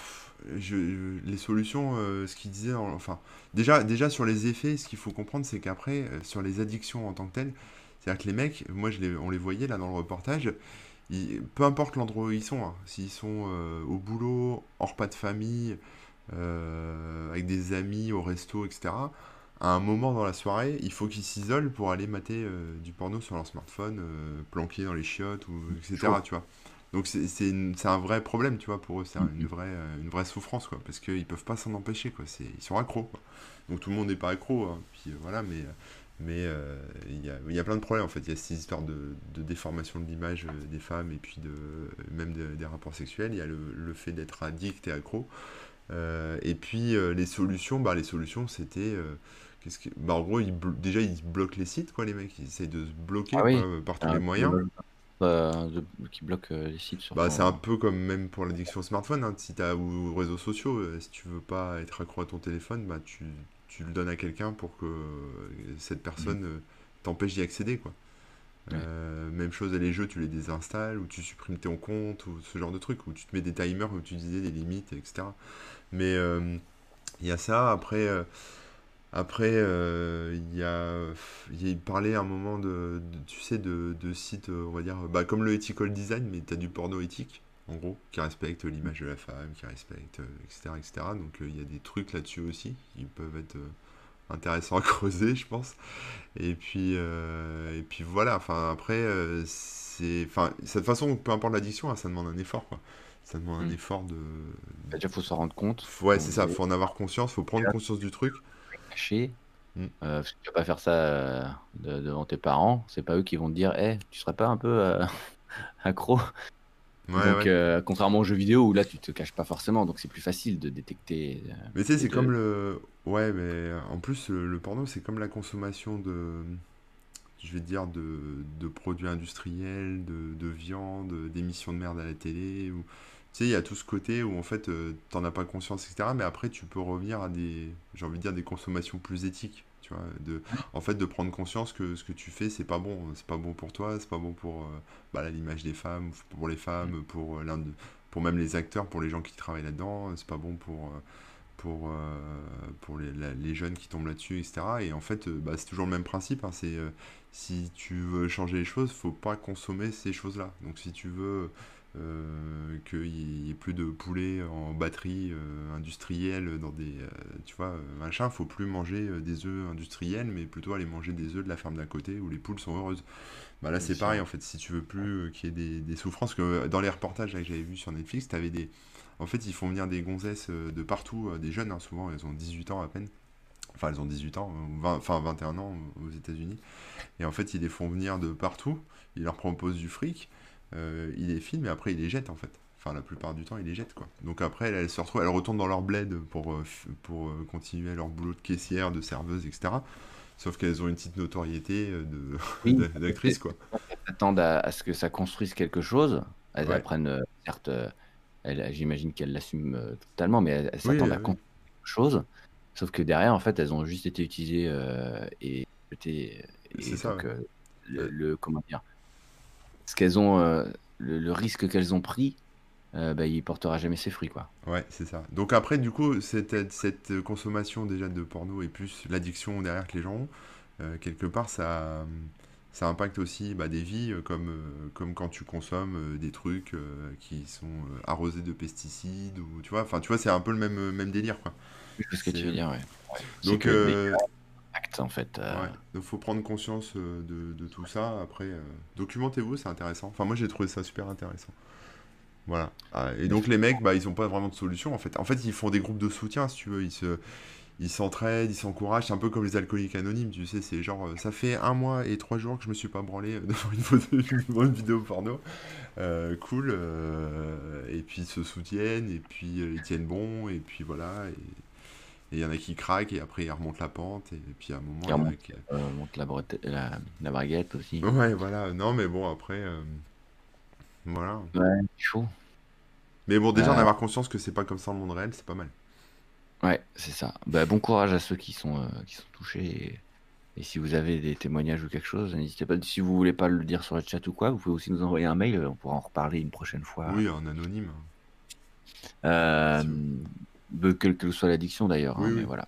je, les solutions, ce qu'il disait, enfin, déjà, déjà sur les effets, ce qu'il faut comprendre, c'est qu'après, sur les addictions en tant que telles, c'est-à-dire que les mecs, moi, je les, on les voyait là dans le reportage, peu importe l'endroit où ils sont, hein, s'ils sont euh, au boulot, en repas de famille, euh, avec des amis, au resto, etc., à un moment dans la soirée, il faut qu'ils s'isolent pour aller mater euh, du porno sur leur smartphone, planqué dans les chiottes, ou, etc. Tu vois. Donc c'est un vrai problème, tu vois, pour eux. C'est une, vraie, une vraie souffrance, quoi, parce qu'ils peuvent pas s'en empêcher, quoi. Ils sont accros, Donc tout le monde n'est pas accro, hein, puis voilà, mais mais euh, il y, a, y, a, plein de problèmes en fait. Il y a ces histoires de, de déformation de l'image euh, des femmes et puis de, même des rapports sexuels. Il y a le, le fait d'être addict et accro. Euh, et puis les solutions, bah, les solutions c'était. qu'est-ce que... bah, en gros, ils déjà ils bloquent les sites, quoi, les mecs. Ils essayent de se bloquer ah par tous ah, les moyens. qui bloquent les sites sur bah, C'est un peu comme même pour l'addiction au smartphone. Hein. Si as, ou aux réseaux sociaux, si tu veux pas être accro à ton téléphone, bah, tu tu le donnes à quelqu'un pour que cette personne euh, t'empêche d'y accéder. Quoi. Euh, même chose, les jeux, tu les désinstalles, ou tu supprimes ton compte, ou ce genre de truc, où tu te mets des timers, où tu disais des limites, etc. Mais euh, il y a ça, après, après il y a, il parlait à un moment de, tu sais, de, de sites, on va dire, bah, comme le ethical design, mais tu as du porno éthique en gros, qui respecte l'image de la femme, qui respecte, etc., euh, etc. Donc euh, il y a des trucs là-dessus aussi qui peuvent être euh, intéressants à [laughs] creuser, je pense. Et puis, et puis voilà, enfin après, c'est. Enfin, cette façon, peu importe l'addiction, hein, ça demande un effort, quoi. Ça demande un mm. effort de. Bah, déjà, faut s'en rendre compte. Ouais, c'est ça, faut en avoir conscience, faut prendre conscience du truc. Cacher. Mm. parce que tu vas pas faire ça devant tes parents, c'est pas eux qui vont te dire, hé, tu serais pas un peu [laughs] accro? Donc, euh, contrairement aux jeux vidéo où là tu te caches pas forcément, donc c'est plus facile de détecter. Euh, mais tu sais, c'est comme le. Ouais, mais en plus, le, porno, c'est comme la consommation de. Je vais dire de, de produits industriels, de, de viande, d'émissions de merde à la télé. Ou... Tu sais, il y a tout ce côté où en fait, euh, t'en as pas conscience, etc. Mais après, tu peux revenir à des. J'ai envie de dire des consommations plus éthiques de, en fait, de prendre conscience que ce que tu fais, c'est pas bon, c'est pas bon pour toi, c'est pas bon pour euh, bah, l'image des femmes, pour les femmes, pour euh, l'un de, pour même les acteurs, pour les gens qui travaillent là-dedans, c'est pas bon pour, euh, pour, pour les, jeunes qui tombent là-dessus, etc. Et en fait, bah, c'est toujours le même principe. Hein, c'est si tu veux changer les choses, faut pas consommer ces choses-là. Donc si tu veux euh, qu'il n'y ait plus de poulet en batterie euh, industrielle dans des. Euh, tu vois, machin, faut plus manger des œufs industriels, mais plutôt aller manger des œufs de la ferme d'à côté où les poules sont heureuses. Bah là, c'est pareil en fait. Si tu veux plus qu'il y ait des, des, souffrances, que dans les reportages que j'avais vu sur Netflix, tu avais des. En fait, ils font venir des gonzesses de partout, des jeunes, hein, souvent, elles ont 18 ans à peine. Enfin, elles ont 18 ans, 20, enfin 21 ans aux États-Unis. Et en fait, ils les font venir de partout, ils leur proposent du fric. Euh, il les filme et après il les jette en fait. Enfin, la plupart du temps, il les jette quoi. Donc après, elles, se retrouvent, elles retournent dans leur bled pour, euh, pour euh, continuer leur boulot de caissière, de serveuse, etc. Sauf qu'elles ont une petite notoriété de [laughs] d'actrice quoi. Elles attendent à, ce que ça construise quelque chose. Elles apprennent, certes, j'imagine qu'elles l'assument totalement, mais elles, s'attendent à construire quelque chose. Sauf que derrière, en fait, elles ont juste été utilisées et jetées. C'est ça. le, comment dire ce qu'elles ont, euh, le, risque qu'elles ont pris, euh, bah, il portera jamais ses fruits, quoi. Ouais, c'est ça. Donc après, du coup, cette, cette consommation déjà de porno et plus l'addiction derrière que les gens ont, euh, quelque part, ça, ça impacte aussi bah, des vies, comme, comme quand tu consommes des trucs qui sont arrosés de pesticides, ou tu vois, enfin, tu vois, c'est un peu le même, même délire, quoi. ce que tu veux dire, ouais. Donc, en fait. Euh. Donc faut prendre conscience euh, de, tout ça. Après, euh, documentez-vous, c'est intéressant. Enfin, moi j'ai trouvé ça super intéressant. Voilà. Ah, et donc les mecs, bah, ils ont pas vraiment de solution en fait. En fait, ils font des groupes de soutien, si tu veux. Ils se, ils s'entraident, ils s'encouragent. C'est un peu comme les alcooliques anonymes, tu sais. C'est genre, ça fait un mois et trois jours que je me suis pas branlé [laughs] devant une, photo, une vidéo porno. cool. et puis ils se soutiennent, et puis ils tiennent bon, et puis voilà. Et il y en a qui craquent et après ils remontent la pente. Et, puis à un moment. Ils remontent, la, la, baguette aussi. Ouais, voilà. Non, mais bon, après. Euh, voilà. Ouais, chaud. Mais bon, déjà, en avoir conscience que c'est pas comme ça le monde réel, c'est pas mal. Ouais, c'est ça. Bah, bon courage à ceux qui sont, euh, qui sont touchés. Et, si vous avez des témoignages ou quelque chose, n'hésitez pas. Si vous voulez pas le dire sur le chat ou quoi, vous pouvez aussi nous envoyer un mail. On pourra en reparler une prochaine fois. Oui, en anonyme. Euh, quelle que soit l'addiction d'ailleurs. Hein, voilà.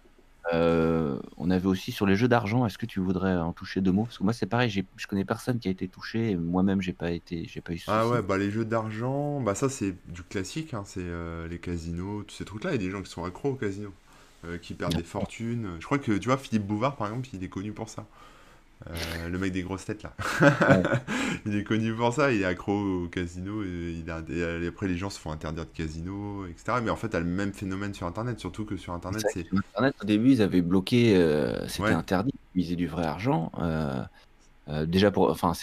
Euh, on avait aussi sur les jeux d'argent. Est-ce que tu voudrais en toucher deux mots? Parce que moi, c'est pareil. Je connais personne qui a été touché. Moi-même, j'ai pas été, j'ai pas eu. Ah ouais, bah les jeux d'argent, bah ça c'est du classique. Hein, c'est euh, les casinos, tous ces trucs-là. Il y a des gens qui sont accros aux casinos, euh, qui perdent des fortunes. Je crois que tu vois Philippe Bouvard, par exemple, il est connu pour ça. Euh, le mec des grosses têtes là. [laughs] il est connu pour ça, il est accro au casino et, il a, et après les gens se font interdire de casino, etc. Mais en fait, tu as le même phénomène sur internet, surtout que sur internet, c'est. Internet, au début, ils avaient bloqué, euh, c'était interdit de miser du vrai argent. Euh, euh, déjà pour, enfin,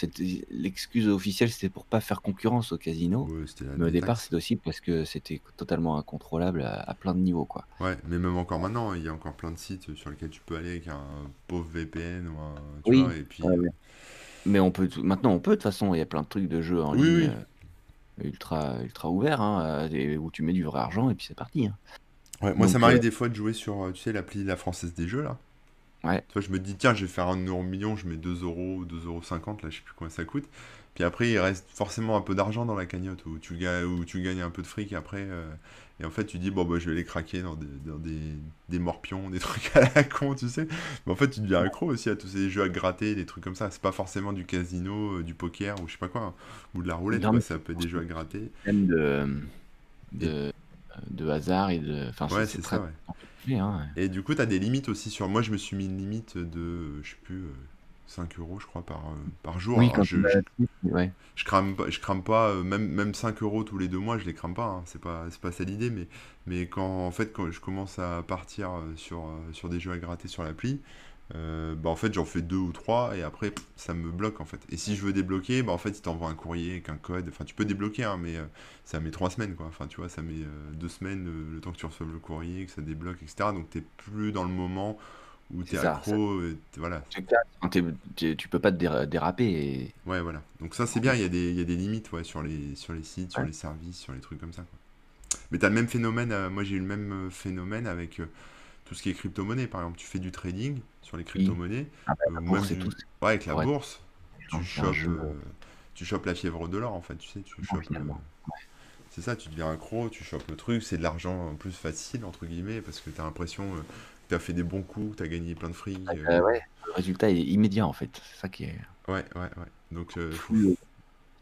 l'excuse officielle, c'était pour pas faire concurrence au casino. mais au départ, c'est aussi parce que c'était totalement incontrôlable à, plein de niveaux, quoi. Ouais, mais même encore maintenant, il y a encore plein de sites sur lesquels tu peux aller avec un pauvre VPN ou un, tu oui. vois, et puis. Mais on peut maintenant, on peut de toute façon. Il y a plein de trucs de jeux en ligne euh, ultra ultra ouverts, hein, euh, où tu mets du vrai argent et puis c'est parti. Hein. Ouais, moi, ça m'arrive des fois de jouer sur, tu sais, l'appli La Française des Jeux là. Ouais. Toi, je me dis, tiens, je vais faire un euro million, je mets 2 euros, 2,50 euros, là, je sais plus combien ça coûte. Puis après, il reste forcément un peu d'argent dans la cagnotte, où tu, gagnes, où tu gagnes un peu de fric après. Euh, et en fait, tu dis, bon, bah, je vais les craquer dans des, dans des, des morpions, des [laughs] trucs à la con, tu sais. Mais en fait, tu deviens accro aussi à tous ces jeux à gratter, des trucs comme ça. C'est pas forcément du casino, euh, du poker, ou je sais pas quoi, hein. ou de la roulette, ça peut être des jeux à gratter. Même de, de, de hasard et de. Enfin, ouais, c'est ça, ouais. Hein, et du coup, tu as des limites aussi sur. Moi, je me suis mis une limite de, je sais plus, 5 euh, euros, je crois, par, euh, par jour. Oui, quand je, je, crame, je crame pas, euh, même, même 5 euros tous les deux mois, je les crame pas. Hein. C'est pas, pas ça l'idée, mais, mais quand, en fait, quand je commence à partir sur, sur des jeux à gratter sur l'appli, euh, bah en fait j'en fais deux ou trois et après ça me bloque en fait. Et si je veux débloquer, bah en fait il t'envoie un courrier avec un code. Enfin tu peux débloquer hein, mais euh, ça met trois semaines quoi. Enfin tu vois ça met euh, deux semaines le temps que tu reçoives le courrier, que ça débloque etc. Donc t'es plus dans le moment où t'es accro. voilà. Tu, peux pas te déraper. Et... Ouais voilà. Donc ça c'est bien. Il y, a des, y a des limites ouais, sur les sur les sites, sur les services, sur les trucs comme ça. Quoi. Mais t'as le même phénomène. moi j'ai eu le même phénomène avec tout ce qui est crypto-monnaie. Par exemple, tu fais du trading sur les crypto-monnaies. Ah bah, euh, ouais, avec la bourse, tu chopes, euh, tu chopes la fièvre de l'or, en fait. Tu sais, tu chopes, c'est ça, tu deviens accro, tu chopes le truc, c'est de l'argent en plus facile, entre guillemets, parce que tu as l'impression euh, que tu as fait des bons coups, tu as gagné plein de fric. Ah, euh. bah ouais, le résultat est immédiat en fait. C'est ça qui est. Ouais, ouais, ouais. Donc, euh, Plus,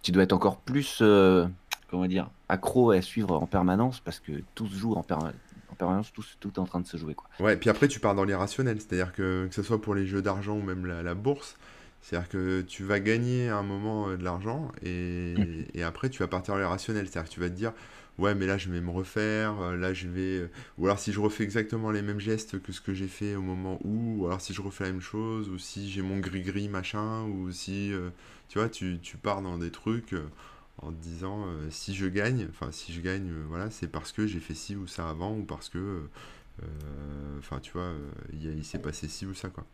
tu dois être encore plus, euh, comment dire, accro à suivre en permanence parce que tout se joue en, perma- en permanence, tout, tout est en train de se jouer quoi. Ouais, puis après, tu pars dans l'irrationnel, c'est-à-dire que que ce soit pour les jeux d'argent ou même la, la bourse, c'est-à-dire que tu vas gagner à un moment euh, de l'argent et, Mhm. et après tu vas partir dans l'irrationnel, c'est-à-dire que tu vas te dire, ouais, mais là je vais me refaire, euh, là je vais. euh, Ou alors si je refais exactement les mêmes gestes que ce que j'ai fait au moment où, ou alors si je refais la même chose, ou si j'ai mon gris-gris machin, ou si. euh, tu vois, tu, tu pars dans des trucs. euh, en te disant euh, si je gagne, enfin si je gagne, euh, voilà, c'est parce que j'ai fait ci ou ça avant ou parce que euh, euh, Enfin, tu vois, il s'est passé ci ou ça, quoi.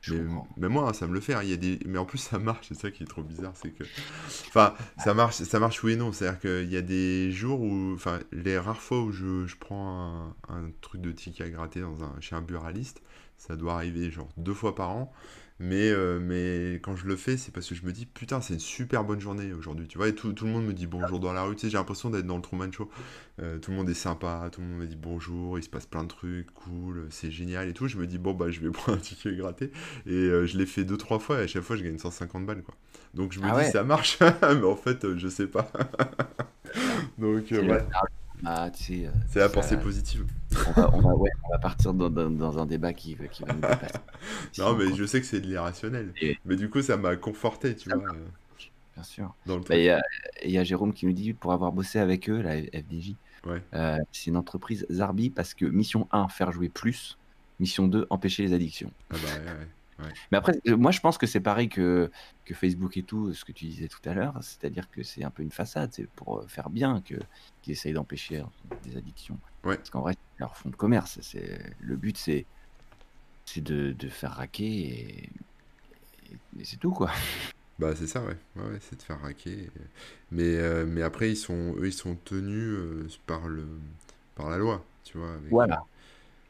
Je Mais, moi, hein, ça me le fait. hein, Il y a des... Mais en plus, ça marche. C'est ça qui est trop bizarre. C'est que. Enfin, ça marche, ça marche oui et non. C'est-à-dire qu'il y a des jours où. Enfin, les rares fois où je, je prends un, un truc de ticket à gratter dans un... chez un buraliste, ça doit arriver genre deux fois par an. Mais, euh, mais quand je le fais, c'est parce que je me dis, putain, c'est une super bonne journée aujourd'hui. Tu vois, et tout, tout le monde me dit bonjour dans la rue. Tu sais, j'ai l'impression d'être dans le Truman Show. Euh, tout le monde est sympa, tout le monde me dit bonjour, il se passe plein de trucs, cool, c'est génial et tout. Je me dis, bon, bah, je vais [laughs] prendre un ticket gratté. Et euh, je l'ai fait deux, trois fois et à chaque fois, je gagne 150 balles, quoi. Donc je me Ah dis, ouais. ça marche, [laughs] mais en fait, je sais pas. [laughs] Donc, ouais, Ah, tu sais, euh, c'est la pensée positive. on va, on va- ouais, on va partir dans, dans- dans un débat qui, va- qui va nous dépasser. [laughs] Non, on mais je sais que c'est de l'irrationnel. Et- Mais du coup, ça m'a conforté, tu Ça vois, euh, Bien sûr. Bah. Il y, a il y a Jérôme qui nous dit pour avoir bossé avec eux, la FDJ, Ouais. euh, c'est une entreprise Zarbi parce que mission 1, faire jouer plus. Mission 2, empêcher les addictions. Ah bah, ouais, ouais. Mais après, euh, moi je pense que c'est pareil que, que Facebook et tout, ce que tu disais tout à l'heure, c'est-à-dire que c'est un peu une façade, c'est pour euh, faire bien que qu'ils essayent d'empêcher euh, des addictions. Ouais. Parce qu'en vrai, c'est leur fond de commerce. C'est le but, c'est c'est de, de faire raquer et, et- et c'est tout quoi. Bah c'est ça ouais, ouais, ouais, c'est de faire raquer. Mais, euh, mais après ils sont eux ils sont tenus euh, par le par la loi, tu vois. Avec, Voilà.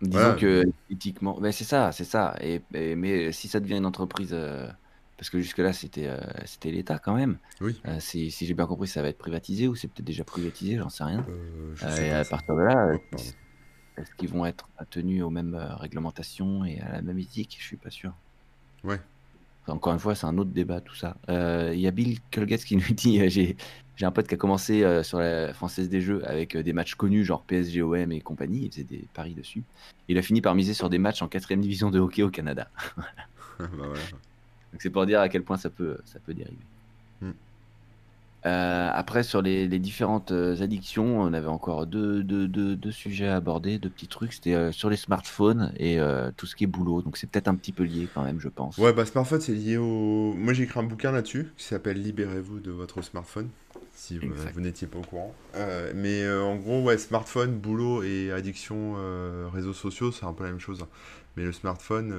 Disons Voilà. que éthiquement, ben c'est ça, c'est ça. Et, et- mais si ça devient une entreprise, euh, parce que jusque-là c'était euh, c'était l'État quand même. Oui. Euh, si, si j'ai bien compris, ça va être privatisé ou c'est peut-être déjà privatisé, j'en sais rien. Sais et à partir de là, Oh, est-ce qu'ils vont être tenus aux mêmes réglementations et à la même éthique? Je suis pas sûr. Ouais. Encore une fois, c'est un autre débat tout ça. Euh, Il y a Bill Colgate qui [laughs] nous dit euh, j'ai j'ai un pote qui a commencé euh, sur la française des jeux avec des matchs connus genre PSG, OM et compagnie. Il faisait des paris dessus. Il a fini par miser sur des matchs en quatrième division de hockey au Canada. [laughs] [laughs] bah. Donc c'est pour dire à quel point ça peut, ça peut dériver. Euh, après, sur les, différentes euh, addictions, on avait encore deux, sujets à aborder, deux petits trucs. C'était euh, sur les smartphones et tout ce qui est boulot. Donc c'est peut-être un petit peu lié quand même, je pense. Ouais, bah smartphone, c'est lié au. Moi, j'ai écrit un bouquin là-dessus qui s'appelle Libérez-vous de votre smartphone, si vous, n'étiez pas au courant. Euh, mais euh, en gros, ouais, smartphone, boulot et addiction, euh, réseaux sociaux, c'est un peu la même chose. hein. Mais le smartphone,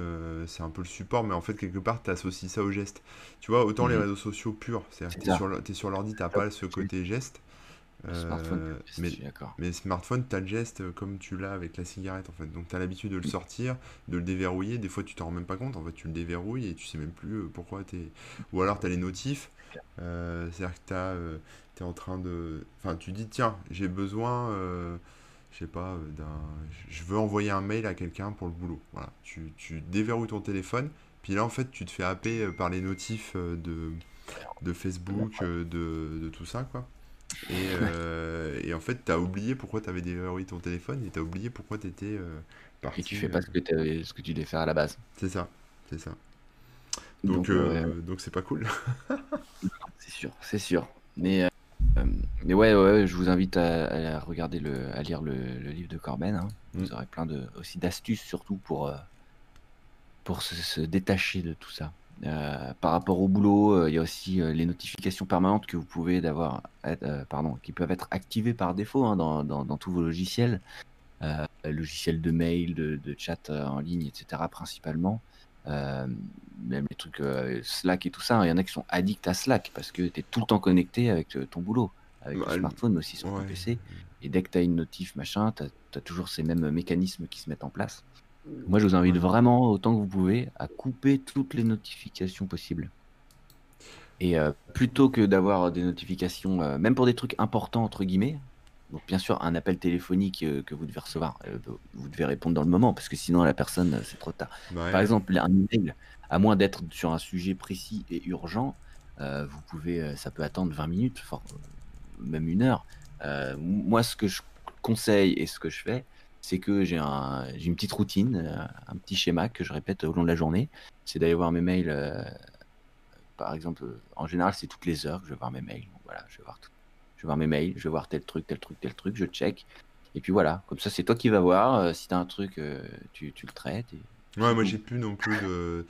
c'est un peu le support, mais en fait, quelque part, tu associes ça au geste. Tu vois, autant les Mhm. réseaux sociaux purs, c'est-à-dire que t'es ça. sur l'ordi, t'as pas ce côté geste. Le smartphone, mais mais smartphone, tu as le geste comme tu l'as avec la cigarette en fait. Donc tu as l'habitude de le sortir, de le déverrouiller. Des fois, tu t'en rends même pas compte. En fait, tu le déverrouilles et tu sais même plus pourquoi tu es. Ou alors tu as les notifs. euh, C'est-à-dire que tu es en train de. Enfin, tu dis tiens, j'ai besoin. euh, je sais pas, euh, d'un. Je veux envoyer un mail à quelqu'un pour le boulot. Voilà. Tu, tu déverrouilles ton téléphone. Puis là, en fait, tu te fais happer euh, par les notifs de, de Facebook, de, de tout ça, quoi. Et, euh, et en fait, t'as oublié pourquoi t'avais déverrouillé ton téléphone et t'as oublié pourquoi t'étais euh, parti. Et tu fais pas ce que, t'avais- ce que tu devais faire à la base. C'est ça, c'est ça. Donc, Donc, c'est pas cool. [laughs] c'est sûr, c'est sûr. Mais, mais ouais, ouais, je vous invite à, à regarder le, à lire le, le livre de Corben. hein. Vous Mm. aurez plein de aussi d'astuces surtout pour euh, pour se, se détacher de tout ça. Euh, par rapport au boulot, euh, il y a aussi euh, les notifications permanentes que vous pouvez d'avoir, euh, pardon, qui peuvent être activées par défaut hein, dans, dans, dans tous vos logiciels, euh, logiciels de mail, de, de chat euh, en ligne, etc. principalement. Euh, même les trucs euh, Slack et tout ça, hein. il y en a qui sont addicts à Slack parce que tu es tout le temps connecté avec euh, ton boulot, avec Bah, ton smartphone mais aussi sur ton Ouais. PC. Et dès que tu as une notif, machin, tu as, toujours ces mêmes mécanismes qui se mettent en place. Moi, je vous invite Ouais. vraiment, autant que vous pouvez, à couper toutes les notifications possibles. Et euh, plutôt que d'avoir des notifications, euh, même pour des trucs importants, entre guillemets, donc bien sûr, un appel téléphonique euh, que vous devez recevoir, euh, vous devez répondre dans le moment, parce que sinon la personne, euh, c'est trop tard. Ouais. Par exemple, un email, à moins d'être sur un sujet précis et urgent, vous pouvez, ça peut attendre 20 minutes, fort- même une heure. Moi, ce que je conseille et ce que je fais, c'est que j'ai un, j'ai une petite routine, un petit schéma que je répète au long de la journée. C'est d'aller voir mes mails, par exemple, en général, c'est toutes les heures que je vais voir mes mails. Donc voilà, je vais voir tout. Je vais voir mes mails, je vais voir tel truc, tel truc, tel truc, je check. Et puis voilà, comme ça, c'est toi qui vas voir. euh, si tu as un truc, euh, tu, tu le traites. Et... Ouais, moi j'ai plus non plus de,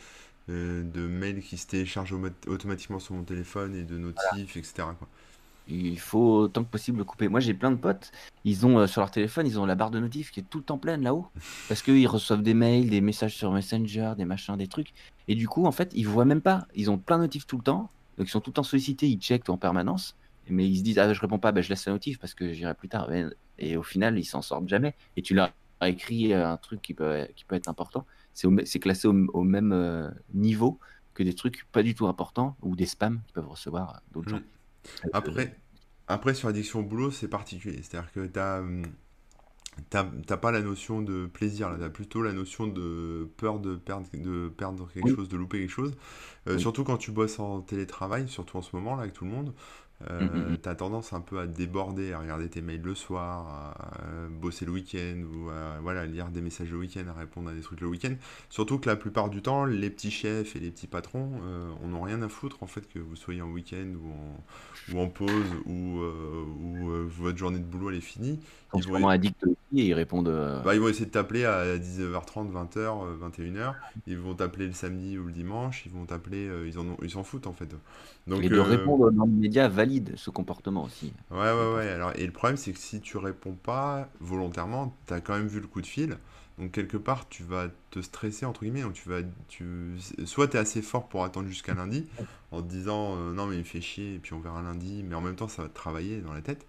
euh, de mails qui se téléchargent automatiquement sur mon téléphone et de notifs, etc. quoi. Il faut autant que possible le couper. Moi, j'ai plein de potes, ils ont euh, sur leur téléphone, ils ont la barre de notif qui est tout le temps pleine là-haut. [laughs] Parce qu'ils reçoivent des mails, des messages sur Messenger, des machins, des trucs. Et du coup, en fait, ils voient même pas. Ils ont plein de notifs tout le temps. Donc, ils sont tout le temps sollicités, ils checkent en permanence. Mais ils se disent, ah, je réponds pas, ben, je laisse la notif parce que j'irai plus tard. Mais- Et au final, ils s'en sortent jamais. Et tu leur as écrit euh, un truc qui peut, qui peut être important. C'est au- c'est classé au, au même euh, niveau que des trucs pas du tout importants ou des spams qu'ils peuvent recevoir d'autres Mm. gens. Euh, Après, après, sur l'addiction au boulot, c'est particulier. C'est-à-dire que t'as, hum, t'as, t'as pas la notion de plaisir, là. T'as plutôt la notion de peur de perdre, de perdre quelque Oui. chose, de louper quelque chose. Euh, Oui. Surtout quand tu bosses en télétravail, surtout en ce moment, là, avec tout le monde. Euh, Mm, mm, mm. t'as tendance un peu à déborder, à regarder tes mails le soir, à, euh, bosser le week-end, ou à voilà, lire des messages le week-end, à répondre à des trucs le week-end. Surtout que la plupart du temps, les petits chefs et les petits patrons, euh, on n'a rien à foutre en fait que vous soyez en week-end ou en, ou en pause ou, euh, ou euh, votre journée de boulot elle est finie. Ils sont Ils vont, sûrement addicts aussi et ils répondent. euh, bah, ils vont essayer de t'appeler à 19h30, 20h, 21h. Ils vont t'appeler le samedi ou le dimanche. Ils vont t'appeler, euh, ils en ont- ils s'en foutent en fait. Donc, et de euh, répondre dans l'immédiat valide ce comportement aussi. Ouais, ouais, ouais. Alors, et le problème, c'est que si tu réponds pas volontairement, tu as quand même vu le coup de fil. Donc, quelque part, tu vas te stresser, entre guillemets. Donc, tu vas, tu... Soit tu es assez fort pour attendre jusqu'à lundi, en te disant euh, non, mais il me fait chier, et puis on verra lundi. Mais en même temps, ça va te travailler dans la tête.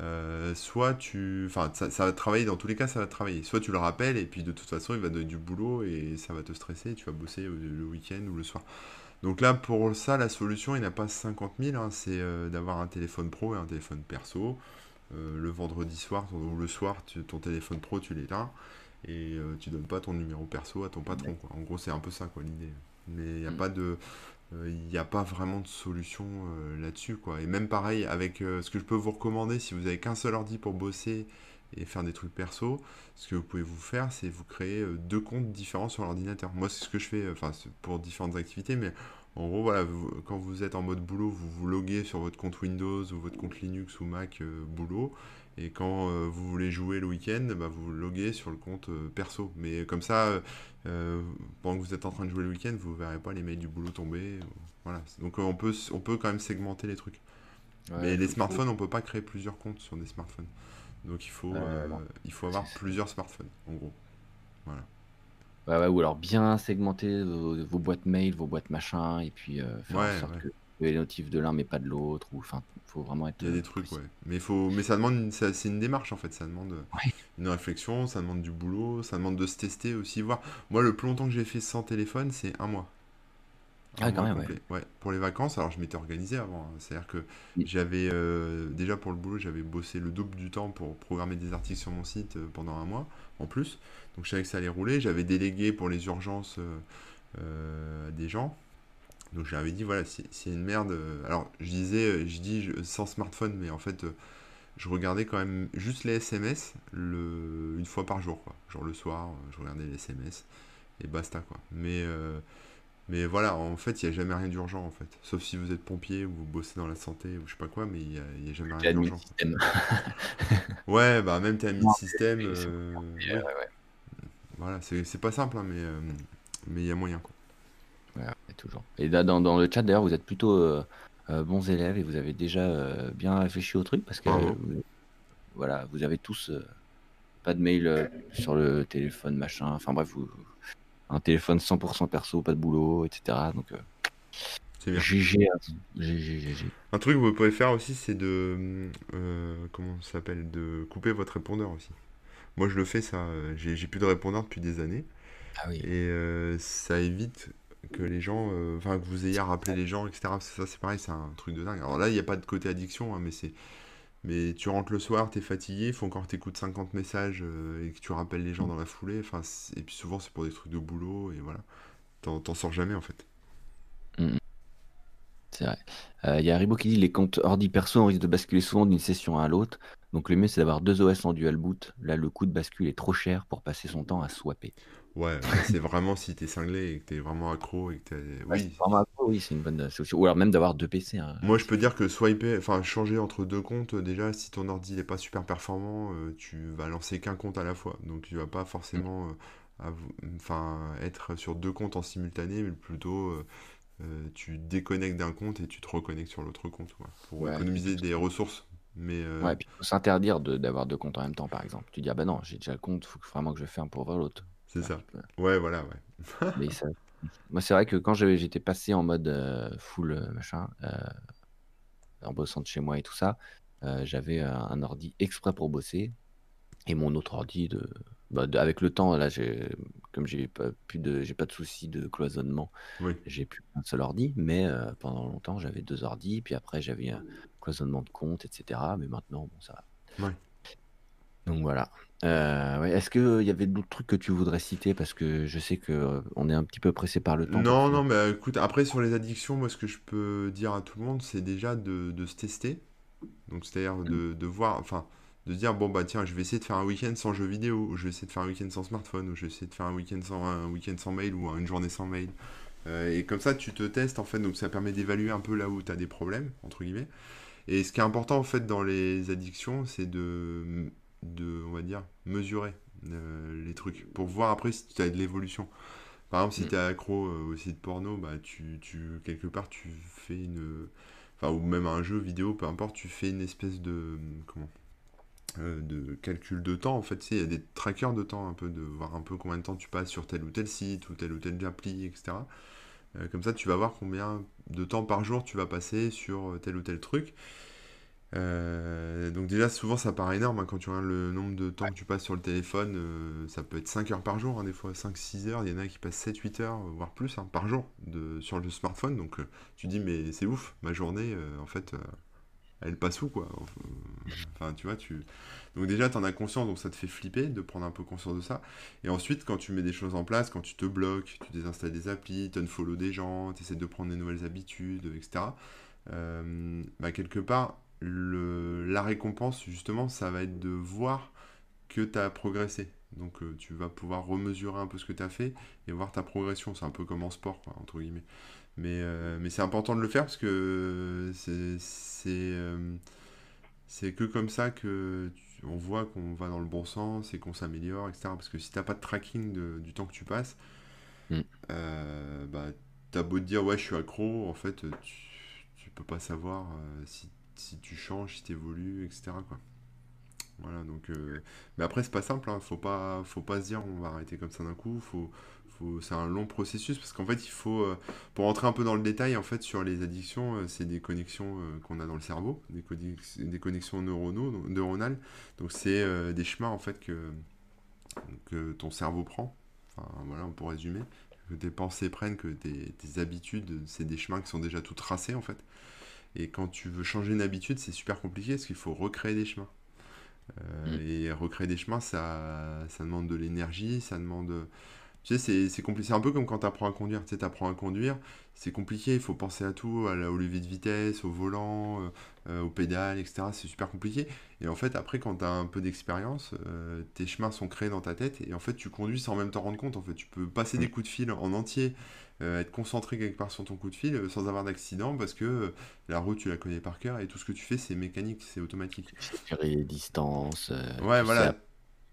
Euh, soit tu. Enfin, ça, ça va travailler, dans tous les cas, ça va travailler. Soit tu le rappelles, et puis de toute façon, il va donner du boulot, et ça va te stresser, tu vas bosser euh, le week-end ou le soir. Donc là, pour ça, la solution, il n'y en a pas 50 000, hein, c'est euh, d'avoir un téléphone pro et un téléphone perso. Le vendredi soir ou le soir, ton téléphone pro, tu l'éteins et tu donnes pas ton numéro perso à ton patron. En gros, c'est un peu ça, quoi, l'idée. Mais il n'y a Mm. pas de, euh, il n'y a pas vraiment de solution euh, là-dessus, quoi. Et même pareil, avec euh, ce que je peux vous recommander, si vous avez qu'un seul ordi pour bosser et faire des trucs perso, ce que vous pouvez vous faire, c'est vous créer deux comptes différents sur l'ordinateur. Moi, c'est ce que je fais, enfin, c'est pour différentes activités, mais en gros, voilà, vous- quand vous êtes en mode boulot, vous vous loguez sur votre compte Windows ou votre compte Linux ou Mac euh, boulot. Et quand euh, vous voulez jouer le week-end, bah, vous loguez sur le compte euh, perso. Mais comme ça, euh, euh, pendant que vous êtes en train de jouer le week-end, vous verrez pas les mails du boulot tomber. euh, Voilà. Donc euh, on peut, on peut quand même segmenter les trucs. Ouais, Mais les smartphones, on peut pas créer plusieurs comptes sur des smartphones. Donc il faut, Euh, euh, il faut avoir plusieurs smartphones, en gros. Voilà. Ouais, ouais, ou alors bien segmenter vos, vos boîtes mail, vos boîtes machin, et puis euh, faire en sorte que les notifs de l'un mais pas de l'autre. Ou enfin, faut vraiment être. Il y a euh, des trucs, précis. ouais. Mais, il faut... mais ça demande, c'est une démarche en fait. Ça demande euh, Ouais. une réflexion, ça demande du boulot, ça demande de se tester aussi, voir. Moi, le plus longtemps que j'ai fait sans téléphone, c'est un mois. Un Ah, quand même, ouais. complet. Ouais. Pour les vacances, alors je m'étais organisé avant. hein. C'est-à-dire que Oui. j'avais, euh, déjà pour le boulot, j'avais bossé le double du temps pour programmer des articles sur mon site euh, pendant un mois en plus. Donc je savais que ça allait rouler. J'avais délégué pour les urgences euh, euh, à des gens. Donc je leur avais dit, voilà, a une merde. euh, alors je disais, euh, je dis je- sans smartphone, mais en fait, euh, je regardais quand même juste les SMS le, une fois par jour, quoi. Genre le soir, je regardais les SMS et basta, quoi. Mais, euh, mais voilà, en fait, il n'y a jamais rien d'urgent, en fait. Sauf si vous êtes pompier ou vous bossez dans la santé ou je sais pas quoi, mais il n'y a, il y a jamais rien d'urgent. [laughs] Ouais, bah même t'es admis de système, c'est- euh, ouais, Voilà, c'est c'est pas simple, hein, mais euh, mais il y a moyen, quoi. Toujours. Et là, dans, dans le chat, d'ailleurs, vous êtes plutôt euh, euh, bons élèves et vous avez déjà euh, bien réfléchi au truc parce que Bravo. voilà, vous avez tous euh, pas de mail euh, sur le téléphone, machin. Enfin bref, vous, un téléphone 100% perso, pas de boulot, etc. Donc, euh, C'est bien. GG. GG, GG. Un truc que vous pouvez faire aussi, c'est de... euh, comment ça s'appelle? De couper votre répondeur aussi. Moi, je le fais, ça. J'ai j'ai plus de répondeur depuis des années. Ah oui. Et euh, ça évite que les gens, euh, enfin que vous ayez à rappeler les gens, etc. Ça, c'est pareil, c'est un truc de dingue. Alors là, il n'y a pas de côté addiction, hein, mais c'est. Mais tu rentres le soir, t'es fatigué, il faut encore que t'écoutes 50 messages euh, et que tu rappelles les gens dans la foulée. Enfin, et puis souvent, c'est pour des trucs de boulot, et voilà. T'en sors jamais, en fait. Mm. C'est vrai. Euh, il y a Haribo qui dit les comptes ordi perso, on risque de basculer souvent d'une session à l'autre. Donc le mieux, c'est d'avoir deux OS en dual boot. Là, le coût de bascule est trop cher pour passer son temps à swapper. Ouais, c'est vraiment si t'es cinglé et que t'es vraiment accro et que t'es... Oui. vraiment accro, oui, c'est une bonne solution. Ou alors même d'avoir deux PC. Hein. Moi, je peux dire que swiper, enfin changer entre deux comptes, déjà, si ton ordi n'est pas super performant, euh, tu vas lancer qu'un compte à la fois. Donc tu vas pas forcément euh, enfin, être sur deux comptes en simultané, mais plutôt euh, tu déconnectes d'un compte et tu te reconnectes sur l'autre compte pour économiser des ressources. Mais Ouais, puis il faut s'interdire d'avoir deux comptes en même temps, par exemple. Tu dis, ah bah non, j'ai déjà le compte, il faut vraiment que je ferme pour voir l'autre. C'est ça. Ouais, voilà, ouais. [laughs] Mais ça... Moi, c'est vrai que quand j'étais passé en mode euh, full euh, machin, euh, en bossant de chez moi et tout ça, j'avais un ordi exprès pour bosser et mon autre ordi de, bah, avec le temps là, comme j'ai pas plus de, j'ai pas de soucis de cloisonnement, oui. j'ai plus un seul ordi, mais pendant longtemps j'avais deux ordis, puis après j'avais un cloisonnement de compte, etc. Mais maintenant, bon, ça va. Ouais. Donc voilà. Euh, Est-ce qu'il y avait d'autres trucs que tu voudrais citer? Parce que je sais que euh, on est un petit peu pressé par le temps Non, non, mais écoute, après sur les addictions, moi ce que je peux dire à tout le monde, c'est déjà de, se tester. Donc c'est-à-dire de, de voir, enfin, de dire, bon bah tiens, je vais essayer de faire un week-end sans jeux vidéo, ou je vais essayer de faire un week-end sans smartphone, ou je vais essayer de faire un week-end sans, un week-end sans mail, ou une journée sans mail. Euh, et comme ça, tu te testes en fait, donc ça permet d'évaluer un peu là où tu as des problèmes, entre guillemets. Et ce qui est important en fait dans les addictions, c'est de de, on va dire, mesurer euh, les trucs pour voir après si tu as de l'évolution. Par exemple, si mm. tu es accro euh, au site porno, bah, tu, tu, quelque part, tu fais une. Enfin, ou même un jeu vidéo, peu importe, tu fais une espèce de. Comment euh, de calcul de temps en fait il y a des trackers de temps un peu de voir un peu combien de temps tu passes sur tel ou tel site ou tel ou tel appli etc comme ça tu vas voir combien de temps par jour tu vas passer sur tel ou tel truc euh, donc déjà souvent ça paraît énorme hein, quand tu regardes le nombre de temps que tu passes sur le téléphone, euh, ça peut être 5 heures par jour, hein, des fois 5-6 heures, il y en a qui passent 7-8 heures, voire plus hein, par jour de, sur le smartphone, donc euh, tu dis mais c'est ouf, ma journée en fait elle passe où quoi? Enfin tu vois, tu... Donc déjà tu en as conscience, donc ça te fait flipper de prendre un peu conscience de ça, et ensuite quand tu mets des choses en place, quand tu te bloques, tu désinstalles des applis, tu unfollow des gens, tu essaies de prendre des nouvelles habitudes, etc. bah quelque part le, la récompense, justement, ça va être de voir que tu as progressé. Donc euh, tu vas pouvoir remesurer un peu ce que tu as fait et voir ta progression. C'est un peu comme en sport, entre guillemets. Mais, euh, mais c'est important de le faire parce que c'est euh, c'est que comme ça que on voit qu'on va dans le bon sens et qu'on s'améliore, etc. Parce que si t'as pas de tracking du temps que tu passes, mm. bah, t'as beau te dire ouais je suis accro, en fait tu, tu peux pas savoir si si tu changes, si tu évolues, etc. Quoi. Voilà, donc. Euh, mais après, c'est pas simple, hein. faut, pas, faut pas se dire on va arrêter comme ça d'un coup. C'est un long processus parce qu'en fait, il faut. Euh, pour rentrer un peu dans le détail, en fait, sur les addictions, euh, c'est des connexions qu'on a dans le cerveau, des, des connexions neuronales. Donc, c'est des chemins, en fait, que, ton cerveau prend. Enfin, voilà, on résumer. Que tes pensées prennent, que tes, tes habitudes, c'est des chemins qui sont déjà tout tracés, en fait. Et quand tu veux changer une habitude, c'est super compliqué parce qu'il faut recréer des chemins. Euh, mm. Et recréer des chemins, ça, ça demande de l'énergie, ça demande tu sais, c'est compliqué. C'est un peu comme quand tu apprends à conduire. Tu sais, apprends à conduire, c'est compliqué. Il faut penser à tout, à au levier de vitesse, au volant, euh, euh, au pédale, etc. C'est super compliqué. Et en fait, après, quand tu as un peu d'expérience, euh, tes chemins sont créés dans ta tête. Et en fait, tu conduis sans même t'en rendre compte. En fait, tu peux passer des coups de fil en entier, être concentré quelque part sur ton coup de fil sans avoir d'accident parce que la route, tu la connais par cœur. Et tout ce que tu fais, c'est mécanique, c'est automatique. les distances. ouais, voilà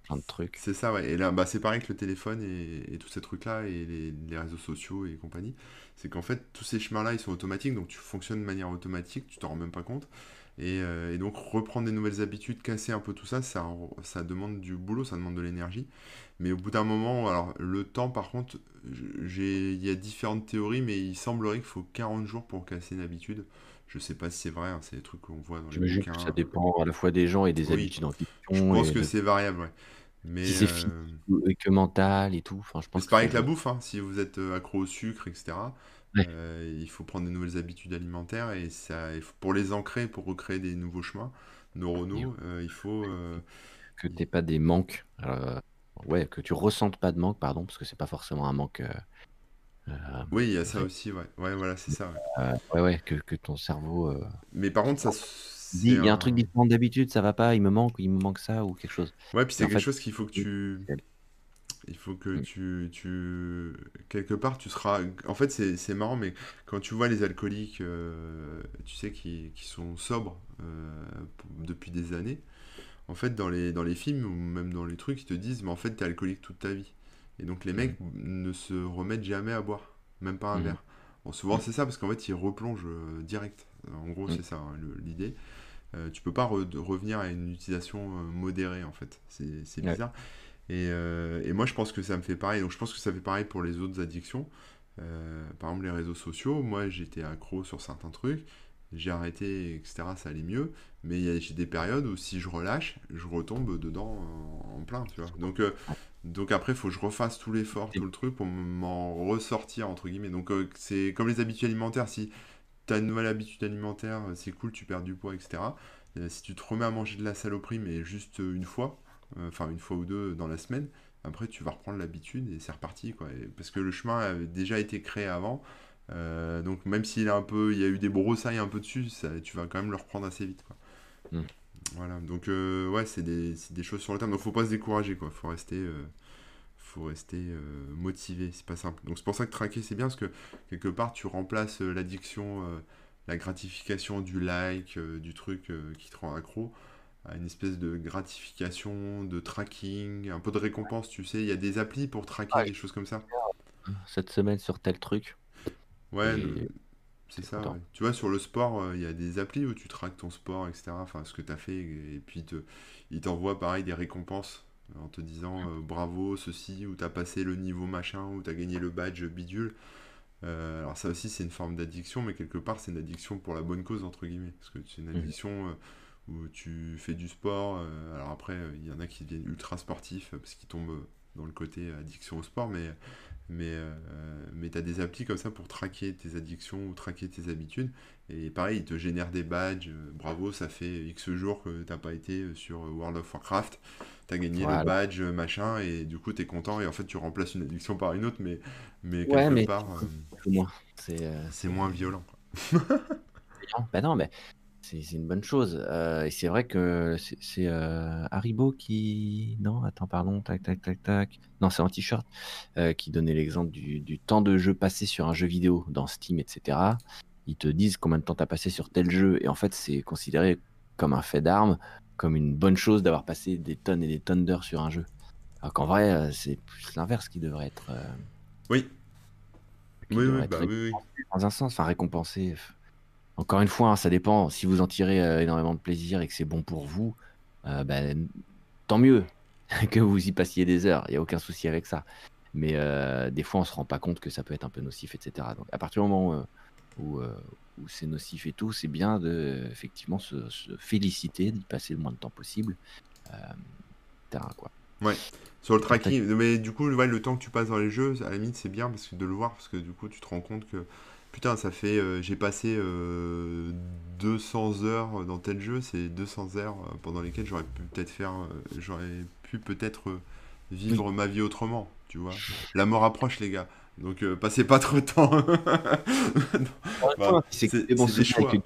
de. C'est ça, ouais. Et là, bah, c'est pareil que le téléphone et, tous ces trucs-là, et les, réseaux sociaux et compagnie. C'est qu'en fait, tous ces chemins-là, ils sont automatiques, donc tu fonctionnes de manière automatique, tu t'en rends même pas compte. Et, euh, donc, reprendre des nouvelles habitudes, casser un peu tout ça, ça, ça demande du boulot, ça demande de l'énergie. Mais au bout d'un moment, alors le temps, par contre, il y a différentes théories, mais il semblerait qu'il faut 40 jours pour casser une habitude. Je sais pas si c'est vrai, hein, c'est des trucs qu'on voit dans les bouquins. ça dépend à la fois des gens et des habitudes en Je pense que c'est variable, ouais. Mais, Si c'est physique et que mental et tout, enfin, je pense c'est que pareil ça avec la joue. bouffe, hein. Si vous êtes accro au sucre, etc., Ouais. euh, il faut prendre des nouvelles habitudes alimentaires et ça, il faut- pour les ancrer, pour recréer des nouveaux chemins Et neuronaux, euh, il faut. euh, que il- tu pas des manques, ouais, que tu ressentes pas de manque, pardon, parce que c'est pas forcément un manque, Oui, il y a ça aussi, ouais. Ouais, voilà, c'est ça. ouais. Heu, ouais, que que ton cerveau, heu, Mais par contre, ça, dit: «Il y a un truc différent d'habitude, ça va pas, il me manque, il me manque ça ou quelque chose» Ouais, puis c'est quelque fait chose qu'il faut que tu. Il faut que mmh, tu, tu... Quelque part, tu seras... En fait, c'est c'est marrant, mais quand tu vois les alcooliques, euh, tu sais, qui, qui sont sobres euh, depuis des années, en fait, dans les, dans les films ou même dans les trucs, ils te disent, mais en fait, t'es alcoolique toute ta vie. Et donc, les mecs ne se remettent jamais à boire, même pas un mmh, verre. Bon, souvent, mmh, c'est ça, parce qu'en fait, ils replongent euh, direct. En gros, mmh, c'est ça, hein, l'idée. Euh, tu peux pas re- revenir à une utilisation euh, modérée, en fait. C'est ouais, bizarre. Et, euh, et moi, je pense que ça me fait pareil. Donc, je pense que ça fait pareil pour les autres addictions. Par exemple, les réseaux sociaux. Moi, j'étais accro sur certains trucs. J'ai arrêté, etc. Ça allait mieux. Mais il y a- j'ai des périodes où si je relâche, je retombe dedans en, plein, tu vois. Donc, donc après, il faut que je refasse tout l'effort, tout le truc pour m'en ressortir, entre guillemets. Donc, euh, c'est comme les habitudes alimentaires. Si tu as une nouvelle habitude alimentaire, euh, c'est cool, tu perds du poids, etc. Euh, si tu te remets à manger de la saloperie, mais juste une fois, euh, enfin une fois ou deux dans la semaine, après tu vas reprendre l'habitude et c'est reparti, quoi. Et- parce que le chemin avait déjà été créé avant. Euh, donc même s'il a un peu, il y a eu des broussailles un peu dessus, ça- tu vas quand même le reprendre assez vite, quoi. mmh, Voilà. Donc euh, ouais, c'est des, des choses sur le terme. Donc faut pas se décourager, quoi. Faut rester, euh, faut rester euh, motivé. C'est pas simple. Donc c'est pour ça que traquer c'est bien parce que quelque part tu remplaces l'addiction, la gratification du like, du truc qui te rend accro à une espèce de gratification, de tracking, un peu de récompense, tu sais. Il y a des applis pour traquer ouais, des choses comme ça. cette semaine sur tel truc Ouais, le- c'est ça, ouais. Tu vois, sur le sport, euh, il y a des applis où tu traques ton sport, etc. Enfin, ce que tu as fait. Et puis, te, ils t'envoient pareil des récompenses euh, en te disant euh, bravo, ceci, ou tu as passé le niveau machin, ou tu as gagné le badge bidule. Euh, alors, ça aussi, c'est une forme d'addiction, mais quelque part, c'est une addiction pour la bonne cause, entre guillemets. Parce que c'est une Mmh addiction où tu fais du sport. alors, après, il y en a qui deviennent ultra sportifs parce qu'ils tombent dans le côté addiction au sport, mais mais, euh, mais tu as des applis comme ça pour traquer tes addictions ou traquer tes habitudes. Et pareil, ils te génèrent des badges. euh, bravo, ça fait X jours que t'as pas été euh, sur euh, World of Warcraft. T'as gagné le Voilà. badge, euh, machin, et du coup, t'es content. Et en fait, tu remplaces une addiction par une autre, mais, mais Ouais, quelque mais part, euh, ou moins. C'est, c'est c'est moins violent. quoi. [laughs] bah, non, mais c'est une bonne chose, et c'est vrai que c'est heu, Haribo qui non, attends, pardon, tac, tac, tac, tac. Non, c'est un t-shirt, qui donnait l'exemple du du temps de jeu passé sur un jeu vidéo dans Steam et cetera. Ils te disent combien de temps tu as passé sur tel jeu et en fait, c'est considéré comme un fait d'armes, comme une bonne chose d'avoir passé des tonnes et des tonnes d'heures sur un jeu. Alors qu'en vrai, c'est plus l'inverse qui devrait être, Oui, oui, oui, bah oui, oui. récompensé dans un sens, enfin récompensé, Encore une fois, hein, ça dépend. Si vous en tirez euh, énormément de plaisir et que c'est bon pour vous, euh, ben, tant mieux [laughs] que vous y passiez des heures. Il n'y a aucun souci avec ça. Mais euh, des fois, on se rend pas compte que ça peut être un peu nocif, etc. Donc, à partir du moment où, où c'est nocif et tout, c'est bien de effectivement se, se féliciter d'y passer le moins de temps possible. Quoi. Ouais. Sur le tracking, mais du coup, ouais, le temps que tu passes dans les jeux, à la limite, c'est bien parce que de le voir, parce que du coup, tu te rends compte que putain, ça fait, euh, j'ai passé euh, 200 heures dans tel jeu, c'est 200 heures euh, pendant lesquelles j'aurais pu peut-être faire, euh, j'aurais pu peut-être euh, oui. vivre ma vie autrement, tu vois. La mort approche, les gars. Donc, euh, passez pas trop de temps. [laughs] Bah, c'est des et que choix.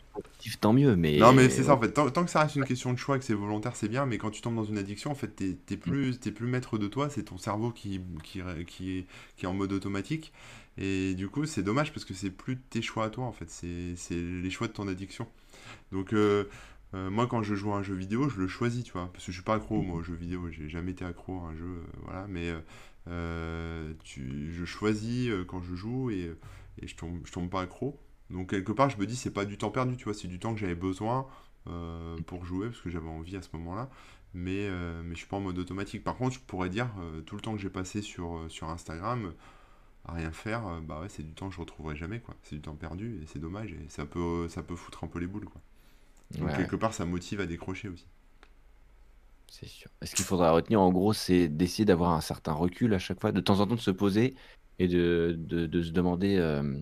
tant mieux. Non, mais Mais c'est ça en fait. Tant, tant que ça reste une question de choix, que c'est volontaire, c'est bien. Mais quand tu tombes dans une addiction, en fait, t'es Mm. plus, t'es plus maître de toi. C'est ton cerveau qui, qui, ré- qui est, qui est en mode automatique. Et du coup, c'est dommage parce que c'est plus tes choix à toi, en fait. C'est les choix de ton addiction. Donc, euh, euh, moi, quand je joue à un jeu vidéo, je le choisis, tu vois. Parce que je suis pas accro, moi, aux jeux vidéo. J'ai jamais été accro à un jeu, euh, voilà. Mais tu, je choisis quand je joue et, je tombe, je tombe pas accro. Donc, quelque part, je me dis, c'est pas du temps perdu, tu vois. C'est du temps que j'avais besoin pour jouer parce que j'avais envie à ce moment-là. Mais, euh, mais je suis pas en mode automatique. Par contre, je pourrais dire, tout le temps que j'ai passé sur, sur Instagram, à rien faire, euh, bah ouais, c'est du temps que je retrouverai jamais, quoi. C'est du temps perdu et c'est dommage et ça peut, ça peut foutre un peu les boules, quoi. Donc ouais. quelque part, ça motive à décrocher aussi. C'est sûr. ce qu'il faudra retenir, en gros, c'est d'essayer d'avoir un certain recul à chaque fois, de temps en temps de se poser et de, de, se demander euh,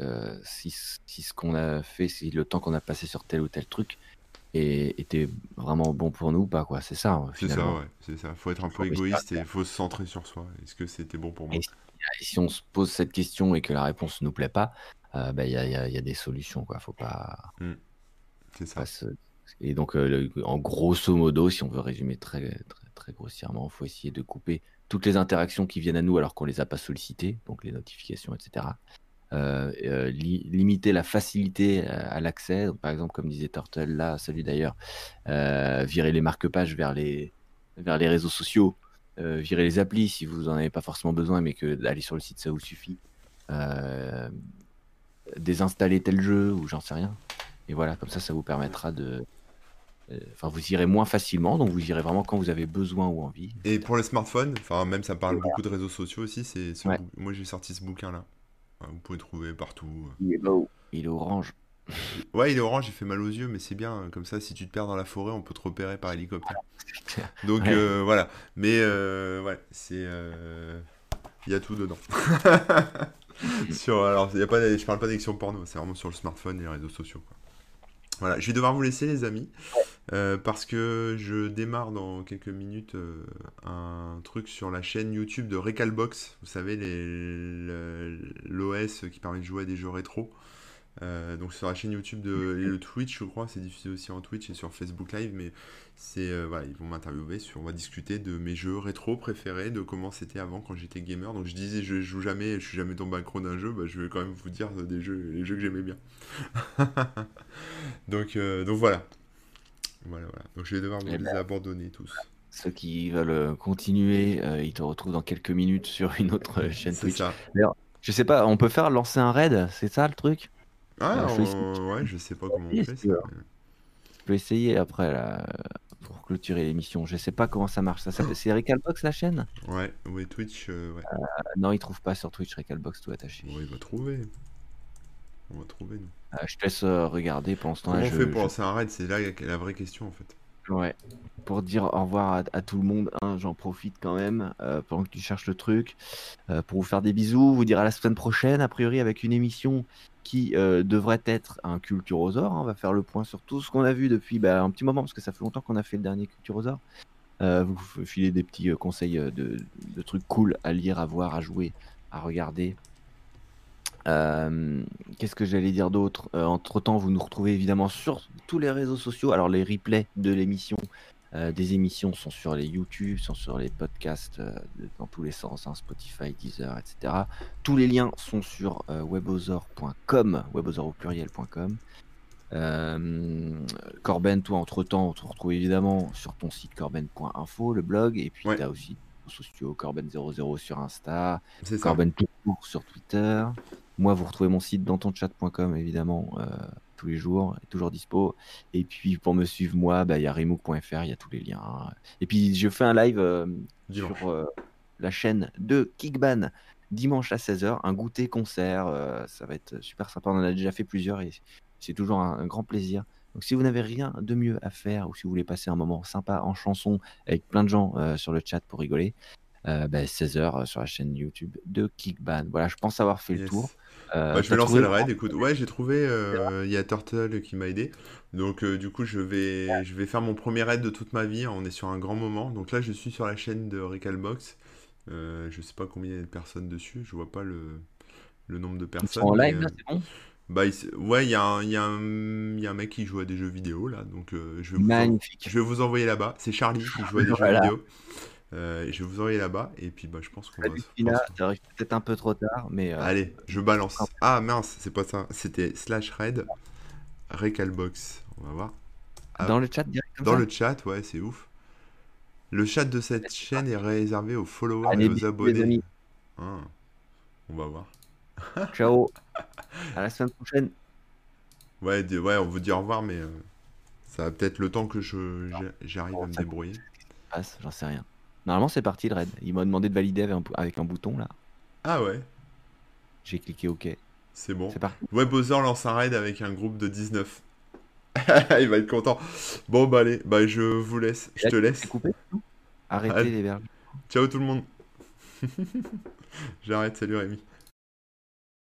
euh, si, si, ce qu'on a fait, si le temps qu'on a passé sur tel ou tel truc était vraiment bon pour nous ou pas, quoi. C'est ça, hein, C'est ça, ouais. C'est ça. Faut être un peu égoïste et il faut se centrer sur soi. Est-ce que c'était bon pour moi? Et si, on se pose cette question et que la réponse ne nous plaît pas, euh, bah, il y, a, y, a, des solutions, quoi. Faut pas. Mmh. C'est ça. Et donc, euh, en grosso modo, si on veut résumer très, très, très grossièrement, il faut essayer de couper toutes les interactions qui viennent à nous alors qu'on les a pas sollicitées, donc les notifications, etc. Euh, euh, limiter la facilité à l'accès, par exemple, comme disait Turtle là, salut d'ailleurs, virer les marque-pages vers les, vers les réseaux sociaux, virer les applis si vous n'en avez pas forcément besoin, mais que d'aller sur le site ça vous suffit, désinstaller tel jeu ou j'en sais rien. Et voilà, comme ça, ça vous permettra de, euh, enfin, vous irez moins facilement, donc vous irez vraiment quand vous avez besoin ou envie. Et pour les smartphones, enfin même ça parle beaucoup de réseaux sociaux aussi. C'est moi j'ai sorti ce bouquin là. Vous pouvez le trouver partout. Il est beau. Il est orange. [laughs] Ouais, il est orange, il fait mal aux yeux, mais c'est bien. Comme ça, si tu te perds dans la forêt, on peut te repérer par hélicoptère. [laughs] Donc euh, voilà. Mais euh, ouais, c'est. Il y a tout dedans. [laughs] sur, alors, y a pas, je parle pas d'addiction porno, c'est vraiment sur le smartphone et les réseaux sociaux. Quoi. Voilà, je vais devoir vous laisser, les amis. Euh, parce que je démarre dans quelques minutes euh, un truc sur la chaîne YouTube de Recalbox. Vous savez, l'OS qui permet de jouer à des jeux rétro. Euh, donc sur la chaîne YouTube de le Twitch, je crois, c'est diffusé aussi en Twitch et sur Facebook Live, mais c'est voilà, ils vont m'interviewer sur, on va discuter de mes jeux rétro préférés, de comment c'était avant quand j'étais gamer. Donc je disais, je joue jamais, je suis jamais tombé accro d'un jeu, bah, je vais quand même vous dire des jeux, les jeux que j'aimais bien. [laughs] donc donc voilà, voilà, voilà. Donc je vais devoir me eh les ben, abandonner tous. Ceux qui veulent euh, continuer, euh, ils te retrouvent dans quelques minutes sur une autre euh, chaîne Twitch. Ça. je sais pas, on peut faire lancer un raid, c'est ça le truc? Ah, ouais, je sais pas comment on fait. Ça. Je peux essayer après là, pour clôturer l'émission. Je sais pas comment ça marche. Ça, c'est Recalbox la chaîne? Ouais, oui, Twitch. ouais. non, il trouve pas sur Twitch Recalbox tout attaché. Bon, il va trouver. On va trouver, nous. Euh, je te laisse euh, regarder pendant ce temps-là. Comment on fait pour lancer un raid C'est là la vraie question, en fait. Ouais. Pour dire au revoir à, tout le monde, hein, j'en profite quand même euh, pendant que tu cherches le truc. pour vous faire des bisous, vous dire à la semaine prochaine, a priori, avec une émission qui devrait être un Culturosaure. Hein. On va faire le point sur tout ce qu'on a vu depuis bah, un petit moment, parce que ça fait longtemps qu'on a fait le dernier Culturosaure. vous filer des petits conseils de, de, trucs cool à lire, à voir, à jouer, à regarder. Euh, qu'est-ce que j'allais dire d'autre? Euh, Entre-temps, vous nous retrouvez évidemment sur tous les réseaux sociaux. Alors, les replays de l'émission, euh, des émissions sont sur les YouTube, sont sur les podcasts dans tous les sens, hein, Spotify, Deezer, etc. Tous les liens sont sur webosor.com, webosor au pluriel.com. Corben, toi, entre-temps, on te retrouve évidemment sur ton site corben.info, le blog, et puis tu as aussi sociaux, Corben00 sur Insta, Corben sur Twitter. Moi, vous retrouvez mon site dans chat.com évidemment, euh, tous les jours, toujours dispo. Et puis, pour me suivre, moi, bah, il y a remook.fr, il y a tous les liens. Et puis, je fais un live euh, sur euh, la chaîne de Kickban dimanche à 16h, un goûter concert. ça va être super sympa. On en a déjà fait plusieurs et c'est toujours un, grand plaisir. Donc, si vous n'avez rien de mieux à faire ou si vous voulez passer un moment sympa en chanson avec plein de gens sur le chat pour rigoler, 16h bah, sur la chaîne YouTube de Kickban. Voilà, je pense avoir fait le tour. Euh, bah, je vais lancer le raid. Écoute, ouais, j'ai trouvé. Euh, il y a Turtle qui m'a aidé. Donc, euh, du coup, je vais, je vais faire mon premier raid de toute ma vie. On est sur un grand moment. Donc là, je suis sur la chaîne de Recalbox. je sais pas combien il y a de personnes dessus. Je vois pas le, le nombre de personnes. En live, c'est bon? bah, ouais, il y a un mec qui joue à des jeux vidéo là, donc je, vais vous je vais vous envoyer là-bas. C'est Charlie qui joue à des [laughs] jeux vidéo. Euh, je vous envoyer là-bas et puis bah, je pense qu'on va. peut-être un peu trop tard, mais. Euh, Allez, je balance. Ah mince, c'est pas ça. C'était slash red recalbox. On va voir. Ah, dans le chat Dans le chat, ouais, c'est ouf. Le chat de cette chaîne est réservé aux followers et aux abonnés. Ah, on va voir. [laughs] Ciao. à la semaine prochaine. Ouais, ouais, on vous dit au revoir, mais euh, ça va peut-être le temps que je j'arrive à me débrouiller. J'en sais rien. Normalement, c'est parti le raid. Il m'a demandé de valider avec un, bouton là. Ah ouais. J'ai cliqué OK. C'est bon. C'est parti. WebOther lance un raid avec un groupe de 19. [laughs] Il va être content. Bon, bah allez, bah je vous laisse. Je te laisse. coupé Arrêtez Allez. les verges. Ciao tout le monde. [laughs] J'arrête, salut Rémi.